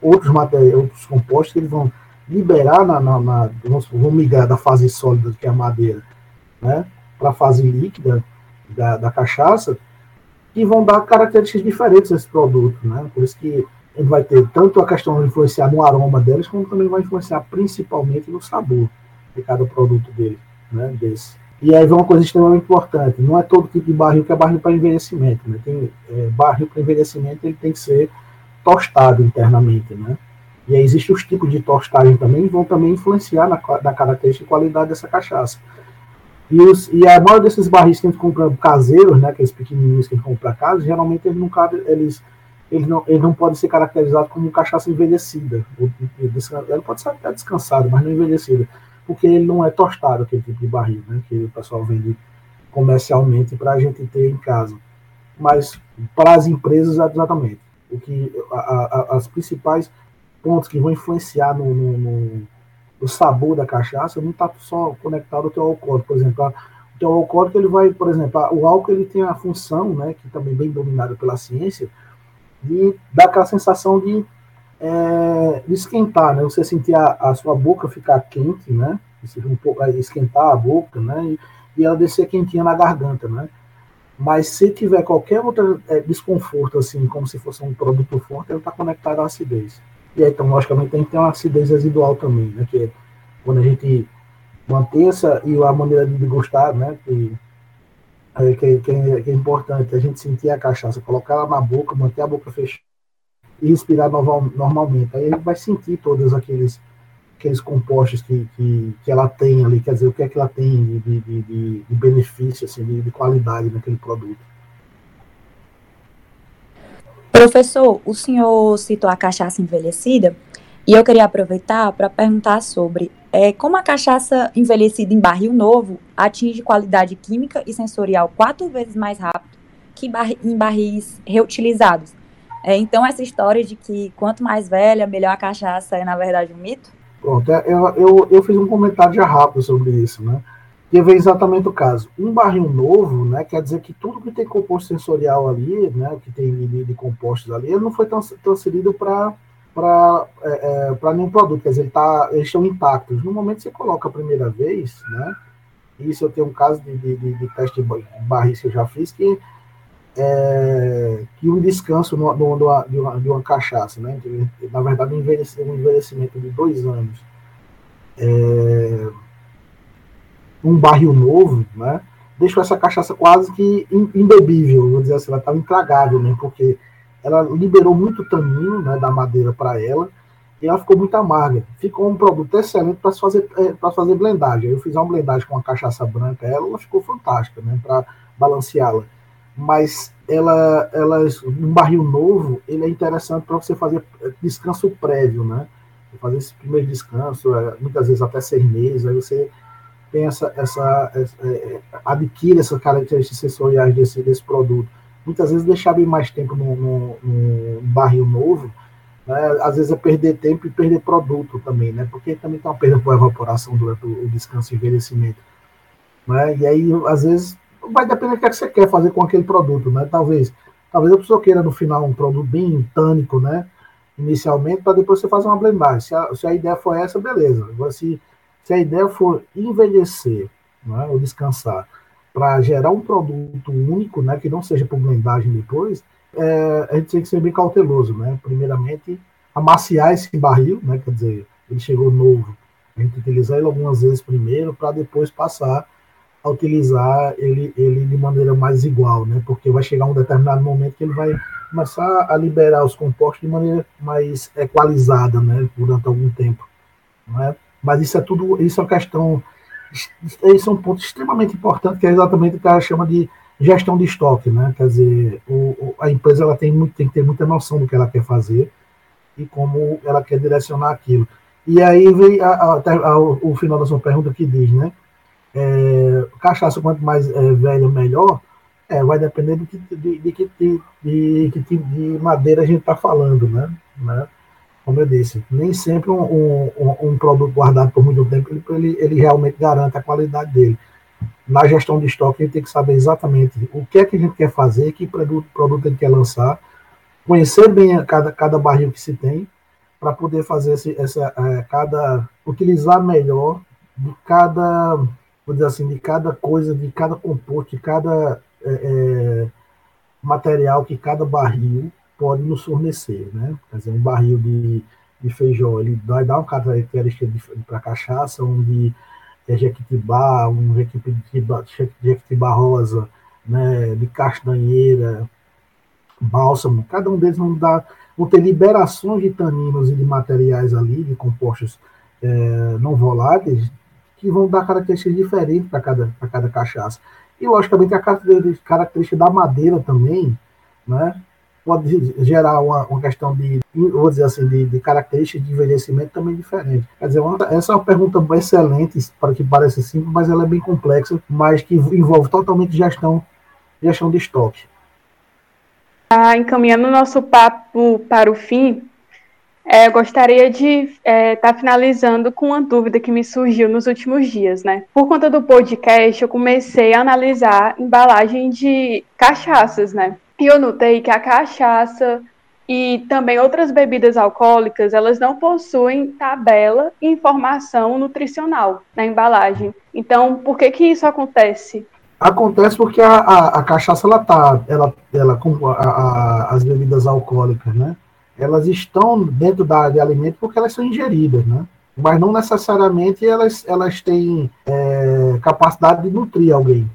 outros materiais, outros compostos que eles vão liberar na, na, na vão migrar da fase sólida, que é a madeira, né, para a fase líquida da, da cachaça, e vão dar características diferentes a esse produto, né? Por isso que ele vai ter tanto a questão de influenciar no aroma deles, como também vai influenciar principalmente no sabor de cada produto dele, né? Desse. E aí vem uma coisa extremamente importante: não é todo tipo de barril que é barril para envelhecimento. Né? Tem é, barril para envelhecimento, ele tem que ser tostado internamente. Né? E aí existem os tipos de tostagem também, que vão também influenciar na, na característica e qualidade dessa cachaça. E, os, e a maioria desses barris que a gente compra caseiros, né, aqueles pequenininhos que a gente compra para casa, geralmente eles não, eles, eles não, eles não podem ser caracterizados como cachaça envelhecida. Ele pode ser até descansado, mas não envelhecida porque ele não é tostado, aquele tipo de barril, né, que o pessoal vende comercialmente para a gente ter em casa. Mas para as empresas, exatamente. O que, a, a, as principais pontos que vão influenciar no, no, no, no sabor da cachaça não está só conectado ao teu alcoólico. Por exemplo, a, o teu alcoólico, ele vai, por exemplo, a, o álcool ele tem a função, né, que também bem dominada pela ciência, de dar aquela sensação de é, esquentar, né? Você sentir a, a, sua boca ficar quente, né? Esquentar a boca, né? E, e, ela descer quentinha na garganta, né? Mas se tiver qualquer outro é, desconforto, assim, como se fosse um produto forte, ela está conectada à acidez. E aí, então, logicamente, tem que ter uma acidez residual também, né? Que é quando a gente mantém essa, e a maneira de gostar, né? Que, é, que, que, é, que é importante a gente sentir a cachaça, colocar ela na boca, manter a boca fechada e respirar normal, normalmente. Aí ele vai sentir todos aqueles, aqueles compostos que, que, que ela tem ali, quer dizer, o que é que ela tem de, de, de, de benefício, assim, de, de qualidade naquele produto.
Professor, o senhor citou a cachaça envelhecida e eu queria aproveitar para perguntar sobre é, como a cachaça envelhecida em barril novo atinge qualidade química e sensorial quatro vezes mais rápido que em barris reutilizados. É, então, essa história de que quanto mais velha, melhor a cachaça é, na verdade, um mito?
Pronto, é, eu, eu, eu fiz um comentário já rápido sobre isso, né? Que vê exatamente o caso. Um barril novo, né, quer dizer que tudo que tem composto sensorial ali, né, que tem de, de compostos ali, ele não foi transferido para para é, é, nenhum produto, quer dizer, ele tá, eles estão intactos. No momento que você coloca a primeira vez, né, isso eu tenho um caso de, de, de, de teste de barris que eu já fiz, que é, que um descanso no, no, no, de, uma, de uma cachaça, né? Na verdade, um envelhecimento, um envelhecimento de dois anos. é, um barril novo, né, deixou essa cachaça quase que imbebível, vou dizer assim, ela estava intragável, né, porque ela liberou muito tanino né, da madeira para ela, e ela ficou muito amarga. Ficou um produto excelente para fazer, é, para fazer blendagem. Eu fiz uma blendagem com uma cachaça branca, ela, ela ficou fantástica, né, para balanceá-la. Mas ela, ela, um barril novo, ele é interessante para você fazer descanso prévio, né? Fazer esse primeiro descanso, é, muitas vezes até seis meses, aí você tem essa, essa, essa é, adquire essas características sensoriais desse, desse produto. Muitas vezes deixar bem mais tempo no, no, no barril novo, né? às vezes é perder tempo e perder produto também, né? Porque também tem uma perda por evaporação durante o descanso e envelhecimento. Né? E aí, às vezes, vai depender do que, é que você quer fazer com aquele produto, né? Talvez, talvez a pessoa queira no final um produto bem tânico, né? Inicialmente, para depois você fazer uma blendagem. Se a, se a ideia for essa, beleza. Agora, se, se a ideia for envelhecer, né? ou descansar, para gerar um produto único, né? Que não seja por blendagem depois, é, a gente tem que ser bem cauteloso, né? Primeiramente, amaciar esse barril, né? Quer dizer, ele chegou novo. A gente utilizar ele algumas vezes primeiro, para depois passar a utilizar ele, ele de maneira mais igual, né? Porque vai chegar um determinado momento que ele vai começar a liberar os compostos de maneira mais equalizada, né? Durante algum tempo, né? Mas isso é tudo, isso é uma questão, isso é um ponto extremamente importante que é exatamente o que ela chama de gestão de estoque, né? Quer dizer, o, a empresa ela tem, muito, tem que ter muita noção do que ela quer fazer e como ela quer direcionar aquilo. E aí vem a, a, a, o final da sua pergunta que diz, né? É, cachaça, quanto mais é, velha, melhor. É, vai depender de que, de, de, de, de, de, de madeira a gente está falando, né? né? Como eu disse, nem sempre um, um, um, produto guardado por muito tempo ele, ele, ele realmente garante a qualidade dele. Na gestão de estoque, a gente tem que saber exatamente o que é que a gente quer fazer, que produto, produto ele quer lançar, conhecer bem cada, cada barril que se tem, para poder fazer esse, essa, é, cada, utilizar melhor de cada vou dizer assim, de cada coisa, de cada composto, de cada é, é, material que cada barril pode nos fornecer, né? Quer dizer, um barril de, de feijão, ele vai dar uma característica para cachaça, um de é, jequitibá, um jequitibá, jequitibá rosa, né, de castanheira, bálsamo, cada um deles vão dar, vão ter liberações de taninos e de materiais ali, de compostos é, não voláteis, que vão dar características diferentes para cada, cada cachaça. E, logicamente, a característica da madeira também, né, pode gerar uma, uma questão de, vou dizer assim, de, de de envelhecimento também diferente. Quer dizer, uma, essa é uma pergunta excelente, para que pareça simples, mas ela é bem complexa, mas que envolve totalmente gestão, gestão de estoque.
Ah, encaminhando o nosso papo para o fim, é, eu gostaria de estar é, tá finalizando com uma dúvida que me surgiu nos últimos dias, né? Por conta do podcast, eu comecei a analisar embalagem de cachaças, né? E eu notei que a cachaça e também outras bebidas alcoólicas, elas não possuem tabela e informação nutricional na embalagem. Então, por que que isso acontece?
Acontece porque a, a, a cachaça, ela tá, ela, ela, a, as bebidas alcoólicas, né? Elas estão dentro da área de alimento porque elas são ingeridas, né? Mas não necessariamente elas, elas têm é, capacidade de nutrir alguém.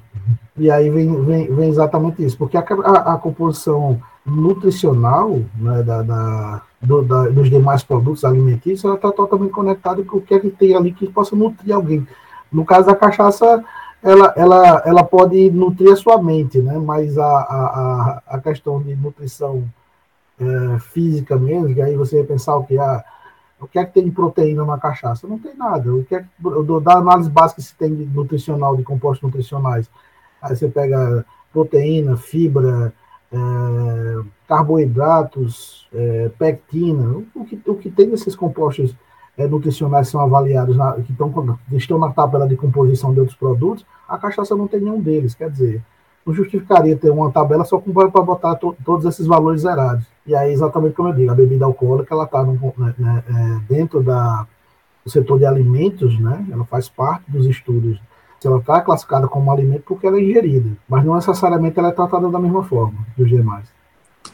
E aí vem, vem, vem exatamente isso, porque a, a, a composição nutricional né, da, da, do, da, dos demais produtos alimentícios ela está totalmente conectada com o que é que tem ali que possa nutrir alguém. No caso da cachaça, ela, ela, ela pode nutrir a sua mente, né? mas a, a, a questão de nutrição é, física mesmo, que aí você ia pensar o que? Ah, o que é que tem de proteína na cachaça? Não tem nada. O que é que, da análise básica se tem de nutricional, de compostos nutricionais. Aí você pega proteína, fibra, é, carboidratos, é, pectina, o que, o que tem desses compostos é, nutricionais são avaliados, na, que, estão, que estão na tabela de composição de outros produtos, a cachaça não tem nenhum deles. Quer dizer, não justificaria ter uma tabela só para botar to, todos esses valores zerados. E aí, exatamente como eu digo, a bebida alcoólica ela está né, né, é, dentro da, do setor de alimentos, né? Ela faz parte dos estudos. Ela está classificada como alimento porque ela é ingerida, mas não necessariamente ela é tratada da mesma forma dos demais.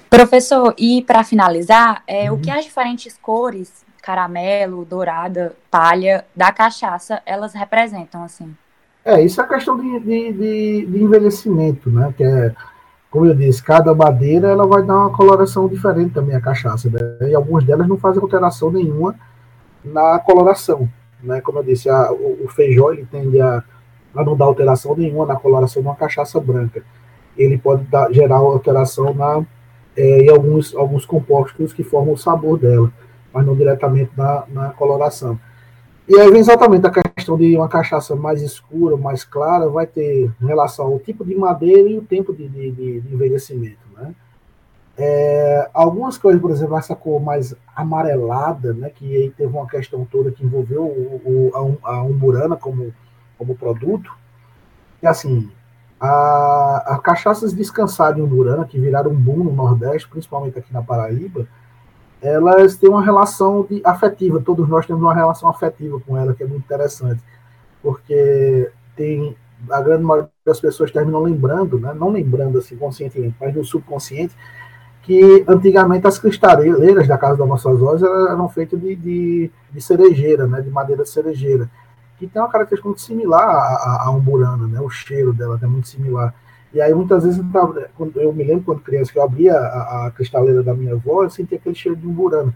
Professor, e para finalizar, é, uhum. o que as diferentes cores caramelo, dourada, palha da cachaça, elas representam, assim?
É, isso é questão de, de, de, de envelhecimento, né? Que é, como eu disse, cada madeira ela vai dar uma coloração diferente também a cachaça, né? E algumas delas não fazem alteração nenhuma na coloração, né? Como eu disse, a, o, o feijão ele tende a, a não dar alteração nenhuma na coloração de uma cachaça branca. Ele pode dar, gerar alteração na, é, em alguns, alguns compostos que formam o sabor dela, mas não diretamente na, na coloração. E aí vem exatamente a questão de uma cachaça mais escura, mais clara, vai ter relação ao tipo de madeira e o tempo de, de, de envelhecimento. Né? É, algumas coisas, por exemplo, essa cor mais amarelada, né, que aí teve uma questão toda que envolveu o, o, a, a umburana como, como produto, e assim, a, a cachaças descansadas em umburana, que viraram um boom no Nordeste, principalmente aqui na Paraíba, elas têm uma relação de, afetiva, todos nós temos uma relação afetiva com ela, que é muito interessante, porque tem a grande maioria das pessoas terminam lembrando, né, não lembrando assim conscientemente, mas no subconsciente, que antigamente as cristaleiras da casa das nossas avós eram feitas de, de, de, cerejeira, né, de madeira de cerejeira, que tem uma característica muito similar à umburana, né, o cheiro dela é muito similar. E aí muitas vezes eu me lembro quando criança que eu abria a, a cristaleira da minha avó, eu sentia aquele cheiro de umburana.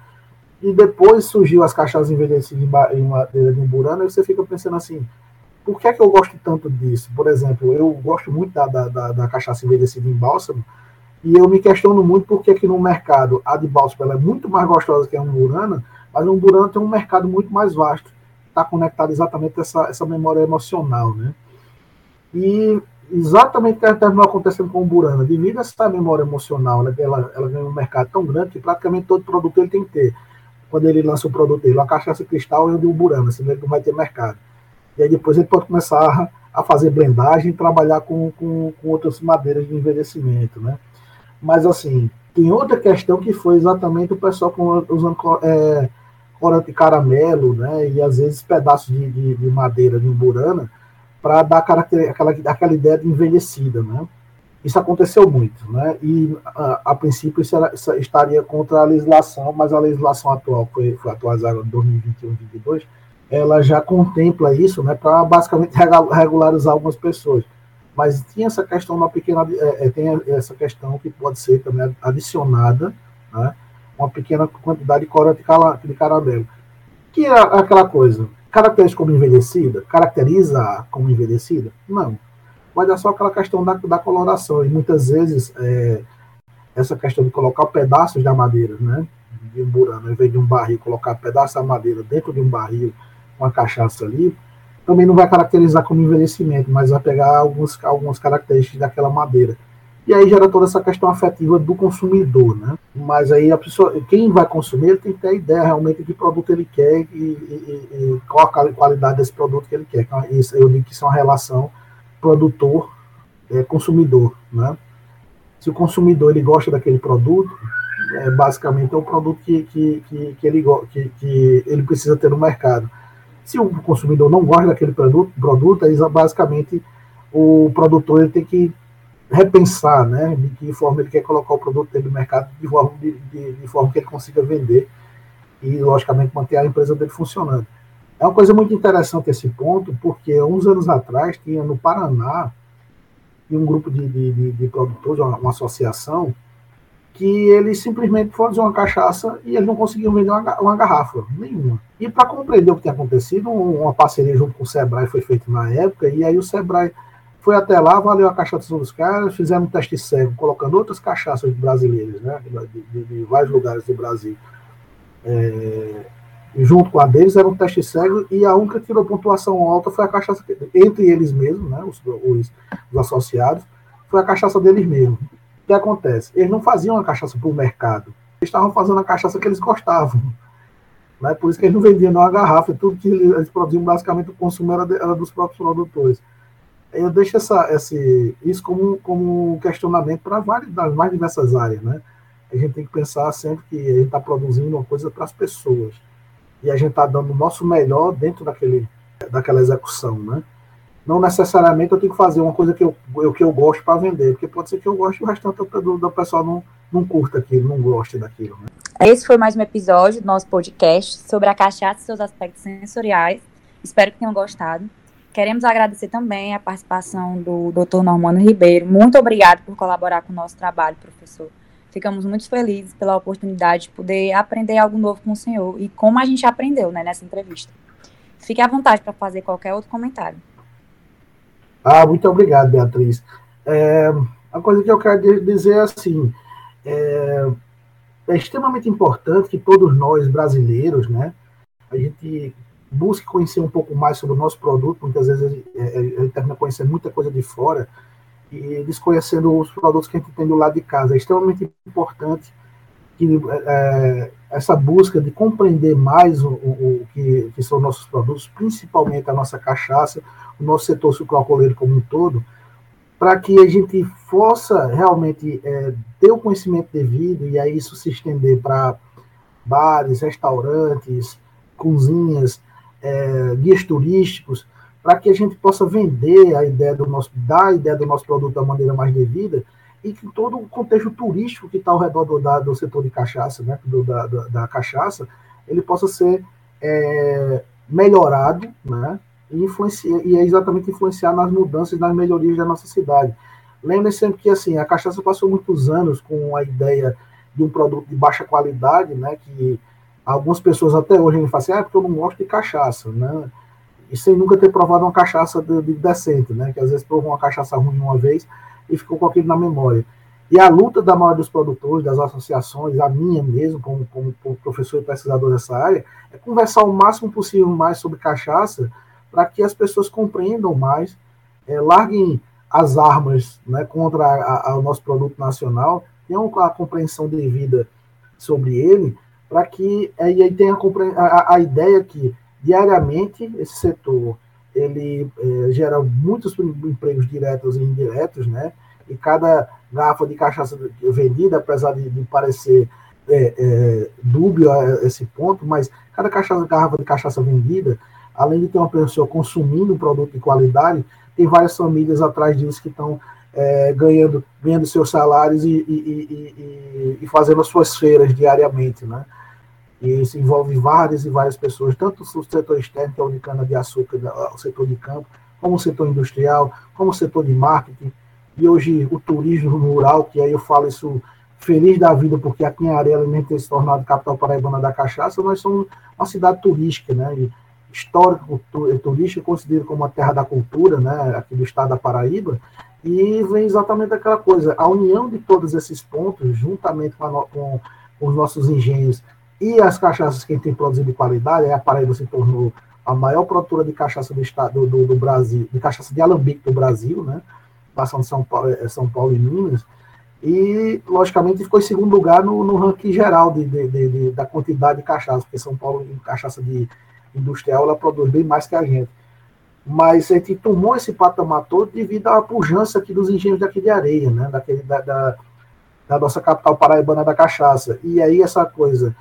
E depois surgiu as cachaças envelhecidas em madeira de umburana, e você fica pensando assim, por que é que eu gosto tanto disso? Por exemplo, eu gosto muito da, da, da, da cachaça envelhecida em bálsamo, e eu me questiono muito por que no mercado a de bálsamo é muito mais gostosa que a umburana, mas a umburana tem um mercado muito mais vasto, está conectado exatamente essa, essa memória emocional, né? E exatamente o que terminou acontecendo com o Burana. Devido a essa memória emocional, né, ela, ela ganha um mercado tão grande que praticamente todo produto ele tem que ter. Quando ele lança o produto dele, uma cachaça cristal e o Burana, senão ele não vai ter mercado. E aí depois ele pode começar a fazer blendagem trabalhar com, com, com outras madeiras de envelhecimento, né? Mas assim, tem outra questão que foi exatamente o pessoal usando é, corante caramelo, né? E às vezes pedaços de, de, de madeira de Burana, para dar aquela, aquela ideia de envelhecida, né? Isso aconteceu muito, né? E a, a princípio isso, era, isso, estaria contra a legislação, mas a legislação atual foi, foi atualizada em 2021 2022, ela já contempla isso, né? Para basicamente regularizar algumas pessoas. Mas tinha essa questão uma pequena, é, é, tem essa questão que pode ser também adicionada, né? Uma pequena quantidade de corante de caramelo, que é aquela coisa Caracteriza como envelhecida? Caracteriza como envelhecida? Não. Mas é só aquela questão da, da coloração. E muitas vezes, é, essa questão de colocar pedaços da madeira, né? De um burano, em vez de um barril, colocar pedaços da madeira dentro de um barril com a cachaça ali, também não vai caracterizar como envelhecimento, mas vai pegar alguns, algumas características daquela madeira. E aí gera toda essa questão afetiva do consumidor, né? Mas aí a pessoa, quem vai consumir, tem que ter a ideia realmente de que produto ele quer e, e, e qual a qualidade desse produto que ele quer. Então, isso, eu digo que isso é uma relação produtor-consumidor, é, né? Se o consumidor ele gosta daquele produto, é, basicamente é o produto que, que, que, que ele, que, que ele precisa ter no mercado. Se o consumidor não gosta daquele produto, produto basicamente o produtor ele tem que repensar né, de que forma ele quer colocar o produto dele no mercado, de forma, de, de, de forma que ele consiga vender e, logicamente, manter a empresa dele funcionando. É uma coisa muito interessante esse ponto, porque uns anos atrás tinha no Paraná um grupo de, de, de produtores, uma, uma, associação, que eles simplesmente foram fazer uma cachaça e eles não conseguiam vender uma, uma garrafa nenhuma. E para compreender o que tinha acontecido, uma parceria junto com o Sebrae foi feita na época, e aí o Sebrae foi até lá, valeu a cachaça dos caras, fizeram um teste cego, colocando outras cachaças brasileiras, né, de, de, de vários lugares do Brasil. É, junto com a deles era um teste cego e a única que tirou pontuação alta foi a cachaça, entre eles mesmos, né, os, os, os associados, foi a cachaça deles mesmos. O que acontece? Eles não faziam a cachaça para o mercado, eles estavam fazendo a cachaça que eles gostavam. Né? Por isso que eles não vendiam uma garrafa, tudo que eles produziam, basicamente, o consumo era, de, era dos próprios produtores eu deixo essa, esse, isso como, como um questionamento para várias das mais diversas áreas, né? A gente tem que pensar sempre que a gente está produzindo uma coisa para as pessoas e a gente está dando o nosso melhor dentro daquele, daquela execução, né? não necessariamente eu tenho que fazer uma coisa que eu, eu que eu gosto para vender, porque pode ser que eu goste e o restante do, do pessoal não, não curta aquilo, não goste daquilo. Né?
Esse foi mais um episódio do nosso podcast sobre a cachaça e seus aspectos sensoriais. Espero que tenham gostado. Queremos agradecer também a participação do Dr. Normando Ribeiro. Muito obrigado por colaborar com o nosso trabalho, professor. Ficamos muito felizes pela oportunidade de poder aprender algo novo com o senhor e como a gente aprendeu né, nessa entrevista. Fique à vontade para fazer qualquer outro comentário.
Ah, muito obrigado, Beatriz. É, a coisa que eu quero dizer é assim, é, é extremamente importante que todos nós brasileiros, né, a gente busque conhecer um pouco mais sobre o nosso produto, muitas vezes gente, é, a gente termina conhecendo muita coisa de fora e desconhecendo os produtos que a gente tem do lado de casa. É extremamente importante que é, essa busca de compreender mais o, o, o que, que, são nossos produtos, principalmente a nossa cachaça, o nosso setor sucroalcooleiro como um todo, para que a gente possa realmente é, ter o conhecimento devido e aí isso se estender para bares, restaurantes, cozinhas, é, guias turísticos, para que a gente possa vender a ideia do nosso, dar a ideia do nosso produto da maneira mais devida e que todo o contexto turístico que está ao redor do, da, do setor de cachaça, né, do, da, da, da cachaça, ele possa ser é, melhorado, né, e, influenciar, e é exatamente influenciar nas mudanças, nas melhorias da nossa cidade. Lembre sempre que assim a cachaça passou muitos anos com a ideia de um produto de baixa qualidade, né, que algumas pessoas até hoje me falam assim, ah, porque eu não gosto de cachaça, né? E sem nunca ter provado uma cachaça de, de decente, né? Que às vezes provou uma cachaça ruim uma vez e ficou com aquilo na memória. E a luta da maioria dos produtores, das associações, a minha mesmo, como, como, como professor e pesquisador dessa área, é conversar o máximo possível mais sobre cachaça para que as pessoas compreendam mais, é, larguem as armas né, contra a, a, o nosso produto nacional, tenham a compreensão devida sobre ele, para que aí, aí tenha a, a, a, ideia que diariamente esse setor ele é, gera muitos empregos diretos e indiretos, né? E cada garrafa de cachaça vendida, apesar de, de parecer é, é, dúbio a esse ponto, mas cada cachaça, garrafa de cachaça vendida, além de ter uma pessoa consumindo um produto de qualidade, tem várias famílias atrás disso que estão é, ganhando, ganhando seus salários e, e, e, e, fazendo as suas feiras diariamente, né? E isso envolve várias e várias pessoas, tanto o setor externo, que é o de cana-de-açúcar, o setor de campo, como o setor industrial, como o setor de marketing, e hoje o turismo rural, que aí eu falo isso feliz da vida, porque aqui em Areia, além de ter se tornado capital paraibana da cachaça, nós somos uma cidade turística, né? E histórica, turística, considerado como a terra da cultura, né? Aqui do estado da Paraíba, e vem exatamente aquela coisa, a união de todos esses pontos, juntamente com, a, com os nossos engenhos e as cachaças que tem produzido de qualidade, a Paraíba se tornou a maior produtora de cachaça do estado do, do Brasil, de cachaça de alambique do Brasil, né? Passando São Paulo, eh, São Paulo e Minas. E, logicamente, ficou em segundo lugar no, no ranking geral de, de, de, da quantidade de cachaça, porque São Paulo, em cachaça de industrial, ela produz bem mais que a gente. Mas a gente tomou esse patamar todo devido à pujança aqui dos engenhos daqui de areia, né? Daquele, da, da, da nossa capital paraibana da cachaça. E aí essa coisa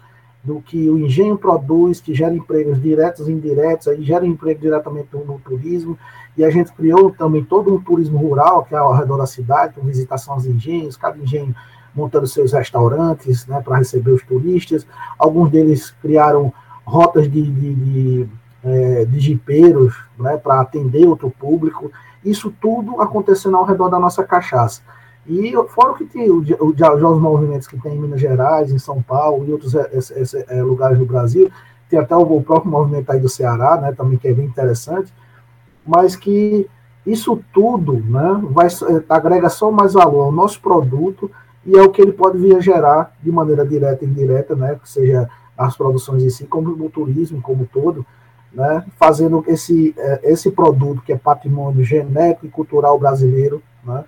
do que o engenho produz, que gera empregos diretos e indiretos, aí gera emprego diretamente no, turismo, e a gente criou também todo um turismo rural, que é ao redor da cidade, com visitação aos engenhos, cada engenho montando seus restaurantes, né, para receber os turistas, alguns deles criaram rotas de, de, de, é, de jipeiros, né, para atender outro público, isso tudo acontecendo ao redor da nossa cachaça. E fora o que tem, o, o, os movimentos que tem em Minas Gerais, em São Paulo e outros esse, é, esse, é, lugares do Brasil, tem até o, o, próprio movimento aí do Ceará, né, também que é bem interessante, mas que isso tudo né, vai, é, agrega só mais valor ao nosso produto e é o que ele pode vir a gerar de maneira direta e indireta, né, que seja as produções em si, como o turismo como todo, né, fazendo esse, esse produto que é patrimônio genético e cultural brasileiro, né,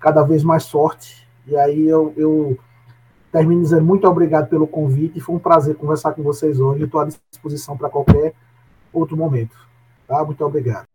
cada vez mais forte. E aí eu, eu termino dizendo muito obrigado pelo convite. Foi um prazer conversar com vocês hoje. Estou à disposição para qualquer outro momento. Tá? Muito obrigado.